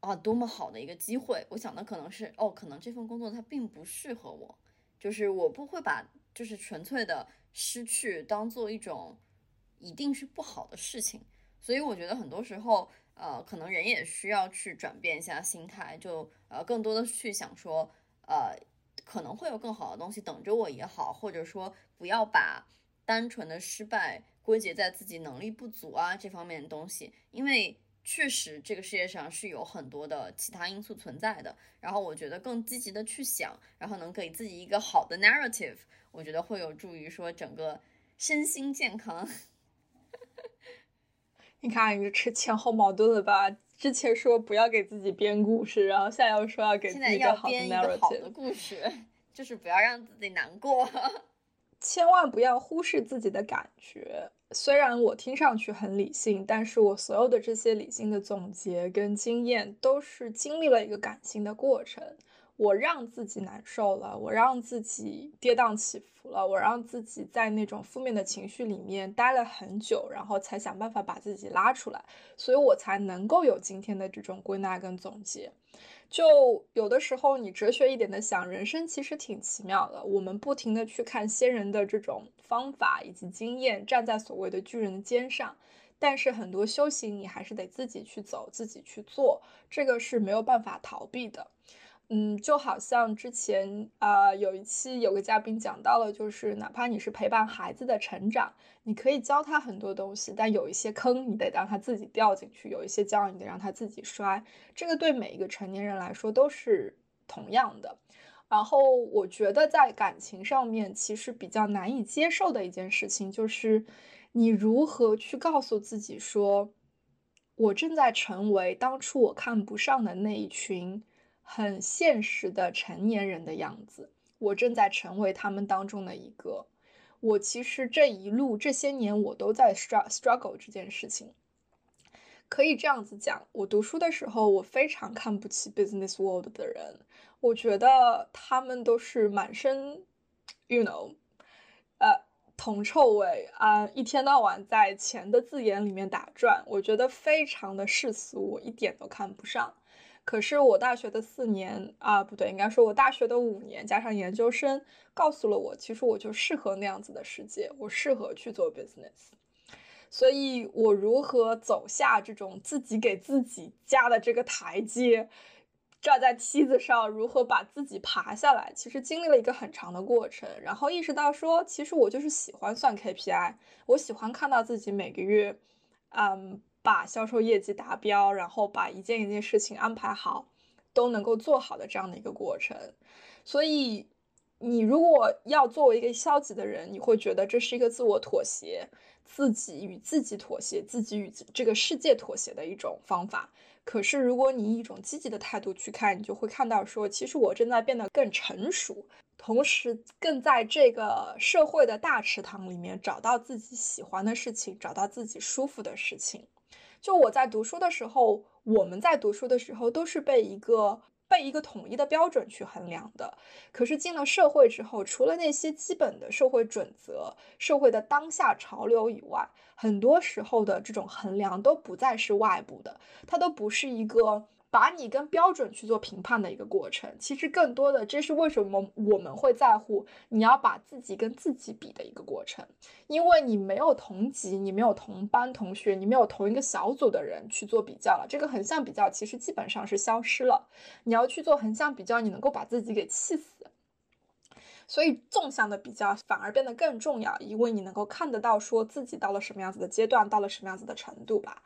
啊多么好的一个机会。我想的可能是，哦，可能这份工作它并不适合我。就是我不会把就是纯粹的失去当做一种。一定是不好的事情，所以我觉得很多时候，呃，可能人也需要去转变一下心态，就呃，更多的去想说，呃，可能会有更好的东西等着我也好，或者说不要把单纯的失败归结在自己能力不足啊这方面的东西，因为确实这个世界上是有很多的其他因素存在的。然后我觉得更积极的去想，然后能给自己一个好的 narrative，我觉得会有助于说整个身心健康。你看，你这前后矛盾了吧？之前说不要给自己编故事，然后现在又说要给自己一个好的故事，就是不要让自己难过。<laughs> 千万不要忽视自己的感觉。虽然我听上去很理性，但是我所有的这些理性的总结跟经验，都是经历了一个感性的过程。我让自己难受了，我让自己跌宕起伏了，我让自己在那种负面的情绪里面待了很久，然后才想办法把自己拉出来，所以我才能够有今天的这种归纳跟总结。就有的时候，你哲学一点的想，人生其实挺奇妙的。我们不停的去看先人的这种方法以及经验，站在所谓的巨人的肩上，但是很多修行你还是得自己去走，自己去做，这个是没有办法逃避的。嗯，就好像之前啊，有一期有个嘉宾讲到了，就是哪怕你是陪伴孩子的成长，你可以教他很多东西，但有一些坑你得让他自己掉进去，有一些跤你得让他自己摔。这个对每一个成年人来说都是同样的。然后我觉得在感情上面，其实比较难以接受的一件事情，就是你如何去告诉自己说，我正在成为当初我看不上的那一群。很现实的成年人的样子，我正在成为他们当中的一个。我其实这一路这些年我都在 struggle 这件事情。可以这样子讲，我读书的时候，我非常看不起 business world 的人，我觉得他们都是满身，you know，呃，铜臭味啊，一天到晚在钱的字眼里面打转，我觉得非常的世俗，我一点都看不上。可是我大学的四年啊，不对，应该说我大学的五年加上研究生，告诉了我，其实我就适合那样子的世界，我适合去做 business。所以，我如何走下这种自己给自己加的这个台阶，站在梯子上，如何把自己爬下来，其实经历了一个很长的过程。然后意识到说，其实我就是喜欢算 KPI，我喜欢看到自己每个月，嗯。把销售业绩达标，然后把一件一件事情安排好，都能够做好的这样的一个过程。所以，你如果要作为一个消极的人，你会觉得这是一个自我妥协、自己与自己妥协、自己与这个世界妥协的一种方法。可是，如果你以一种积极的态度去看，你就会看到说，其实我正在变得更成熟。同时，更在这个社会的大池塘里面找到自己喜欢的事情，找到自己舒服的事情。就我在读书的时候，我们在读书的时候都是被一个被一个统一的标准去衡量的。可是进了社会之后，除了那些基本的社会准则、社会的当下潮流以外，很多时候的这种衡量都不再是外部的，它都不是一个。把你跟标准去做评判的一个过程，其实更多的这是为什么我们会在乎你要把自己跟自己比的一个过程，因为你没有同级，你没有同班同学，你没有同一个小组的人去做比较了，这个横向比较其实基本上是消失了。你要去做横向比较，你能够把自己给气死，所以纵向的比较反而变得更重要，因为你能够看得到说自己到了什么样子的阶段，到了什么样子的程度吧，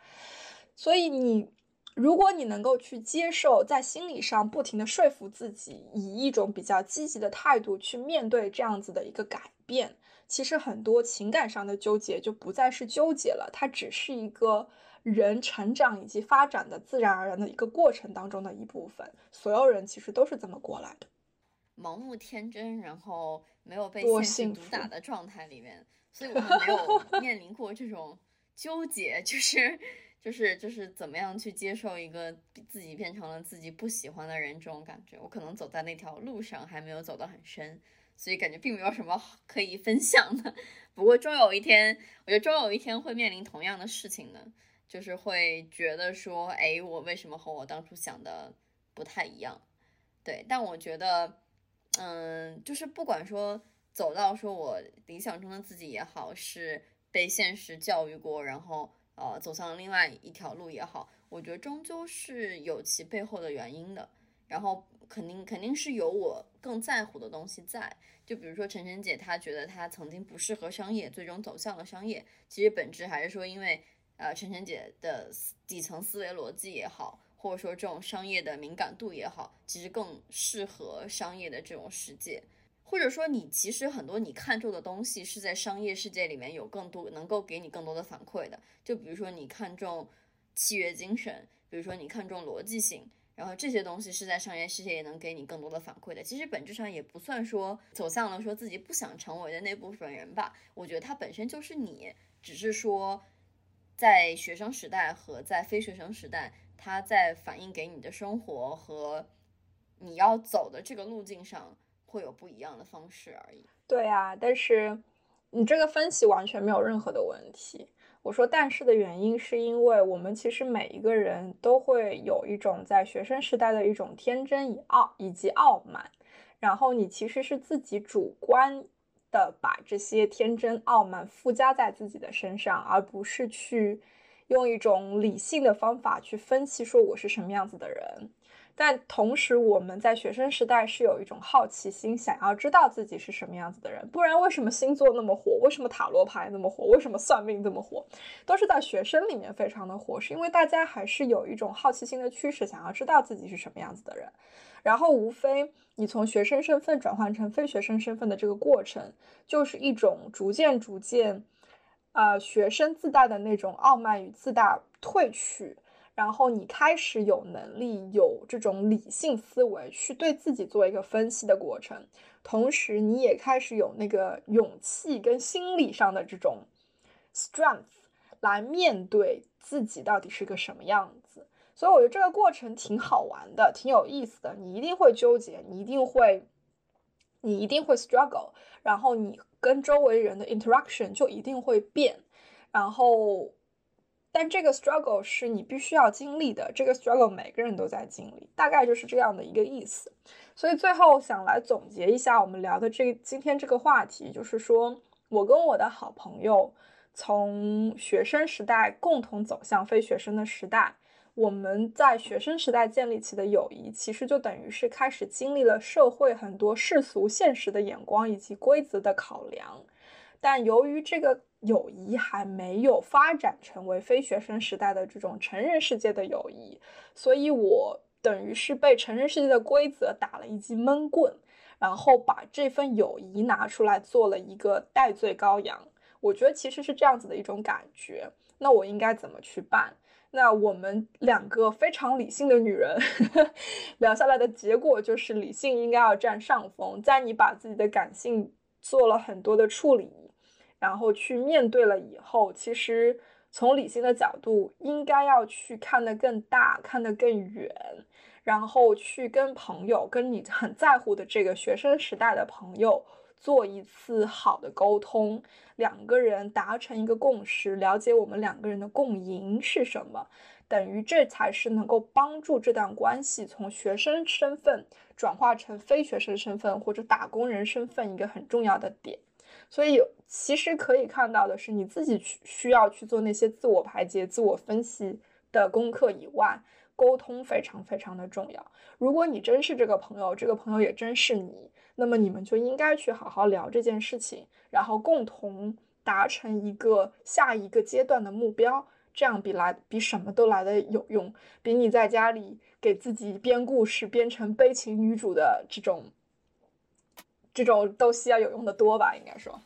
所以你。如果你能够去接受，在心理上不停的说服自己，以一种比较积极的态度去面对这样子的一个改变，其实很多情感上的纠结就不再是纠结了，它只是一个人成长以及发展的自然而然的一个过程当中的一部分。所有人其实都是这么过来的，盲目天真，然后没有被现实毒打的状态里面，所以我们没有面临过这种纠结，就是。就是就是怎么样去接受一个自己变成了自己不喜欢的人这种感觉，我可能走在那条路上还没有走得很深，所以感觉并没有什么可以分享的。<laughs> 不过终有一天，我觉得终有一天会面临同样的事情的，就是会觉得说，哎，我为什么和我当初想的不太一样？对，但我觉得，嗯，就是不管说走到说我理想中的自己也好，是被现实教育过，然后。呃，走向另外一条路也好，我觉得终究是有其背后的原因的。然后肯定肯定是有我更在乎的东西在。就比如说晨晨姐，她觉得她曾经不适合商业，最终走向了商业。其实本质还是说，因为呃晨晨姐的底层思维逻辑也好，或者说这种商业的敏感度也好，其实更适合商业的这种世界。或者说，你其实很多你看中的东西是在商业世界里面有更多能够给你更多的反馈的。就比如说，你看重契约精神，比如说你看重逻辑性，然后这些东西是在商业世界也能给你更多的反馈的。其实本质上也不算说走向了说自己不想成为的那部分人吧。我觉得它本身就是你，只是说在学生时代和在非学生时代，它在反映给你的生活和你要走的这个路径上。会有不一样的方式而已。对啊，但是你这个分析完全没有任何的问题。我说但是的原因是因为我们其实每一个人都会有一种在学生时代的一种天真以傲以及傲慢，然后你其实是自己主观的把这些天真傲慢附加在自己的身上，而不是去用一种理性的方法去分析说我是什么样子的人。但同时，我们在学生时代是有一种好奇心，想要知道自己是什么样子的人。不然，为什么星座那么火？为什么塔罗牌那么火？为什么算命这么火？都是在学生里面非常的火，是因为大家还是有一种好奇心的驱使，想要知道自己是什么样子的人。然后，无非你从学生身份转换成非学生身份的这个过程，就是一种逐渐逐渐，呃，学生自带的那种傲慢与自大褪去。然后你开始有能力有这种理性思维去对自己做一个分析的过程，同时你也开始有那个勇气跟心理上的这种 strength 来面对自己到底是个什么样子。所以我觉得这个过程挺好玩的，挺有意思的。你一定会纠结，你一定会，你一定会 struggle，然后你跟周围人的 interaction 就一定会变。然后，但这个 struggle 是你必须要经历的，这个 struggle 每个人都在经历，大概就是这样的一个意思。所以最后想来总结一下我们聊的这今天这个话题，就是说我跟我的好朋友从学生时代共同走向非学生的时代。我们在学生时代建立起的友谊，其实就等于是开始经历了社会很多世俗现实的眼光以及规则的考量。但由于这个友谊还没有发展成为非学生时代的这种成人世界的友谊，所以我等于是被成人世界的规则打了一记闷棍，然后把这份友谊拿出来做了一个代罪羔羊。我觉得其实是这样子的一种感觉。那我应该怎么去办？那我们两个非常理性的女人 <laughs> 聊下来的结果就是，理性应该要占上风。在你把自己的感性做了很多的处理，然后去面对了以后，其实从理性的角度，应该要去看得更大，看得更远，然后去跟朋友，跟你很在乎的这个学生时代的朋友。做一次好的沟通，两个人达成一个共识，了解我们两个人的共赢是什么，等于这才是能够帮助这段关系从学生身份转化成非学生身份或者打工人身份一个很重要的点。所以，其实可以看到的是，你自己去需要去做那些自我排解、自我分析的功课以外，沟通非常非常的重要。如果你真是这个朋友，这个朋友也真是你。那么你们就应该去好好聊这件事情，然后共同达成一个下一个阶段的目标，这样比来比什么都来的有用，比你在家里给自己编故事编成悲情女主的这种这种斗戏要有用的多吧？应该说。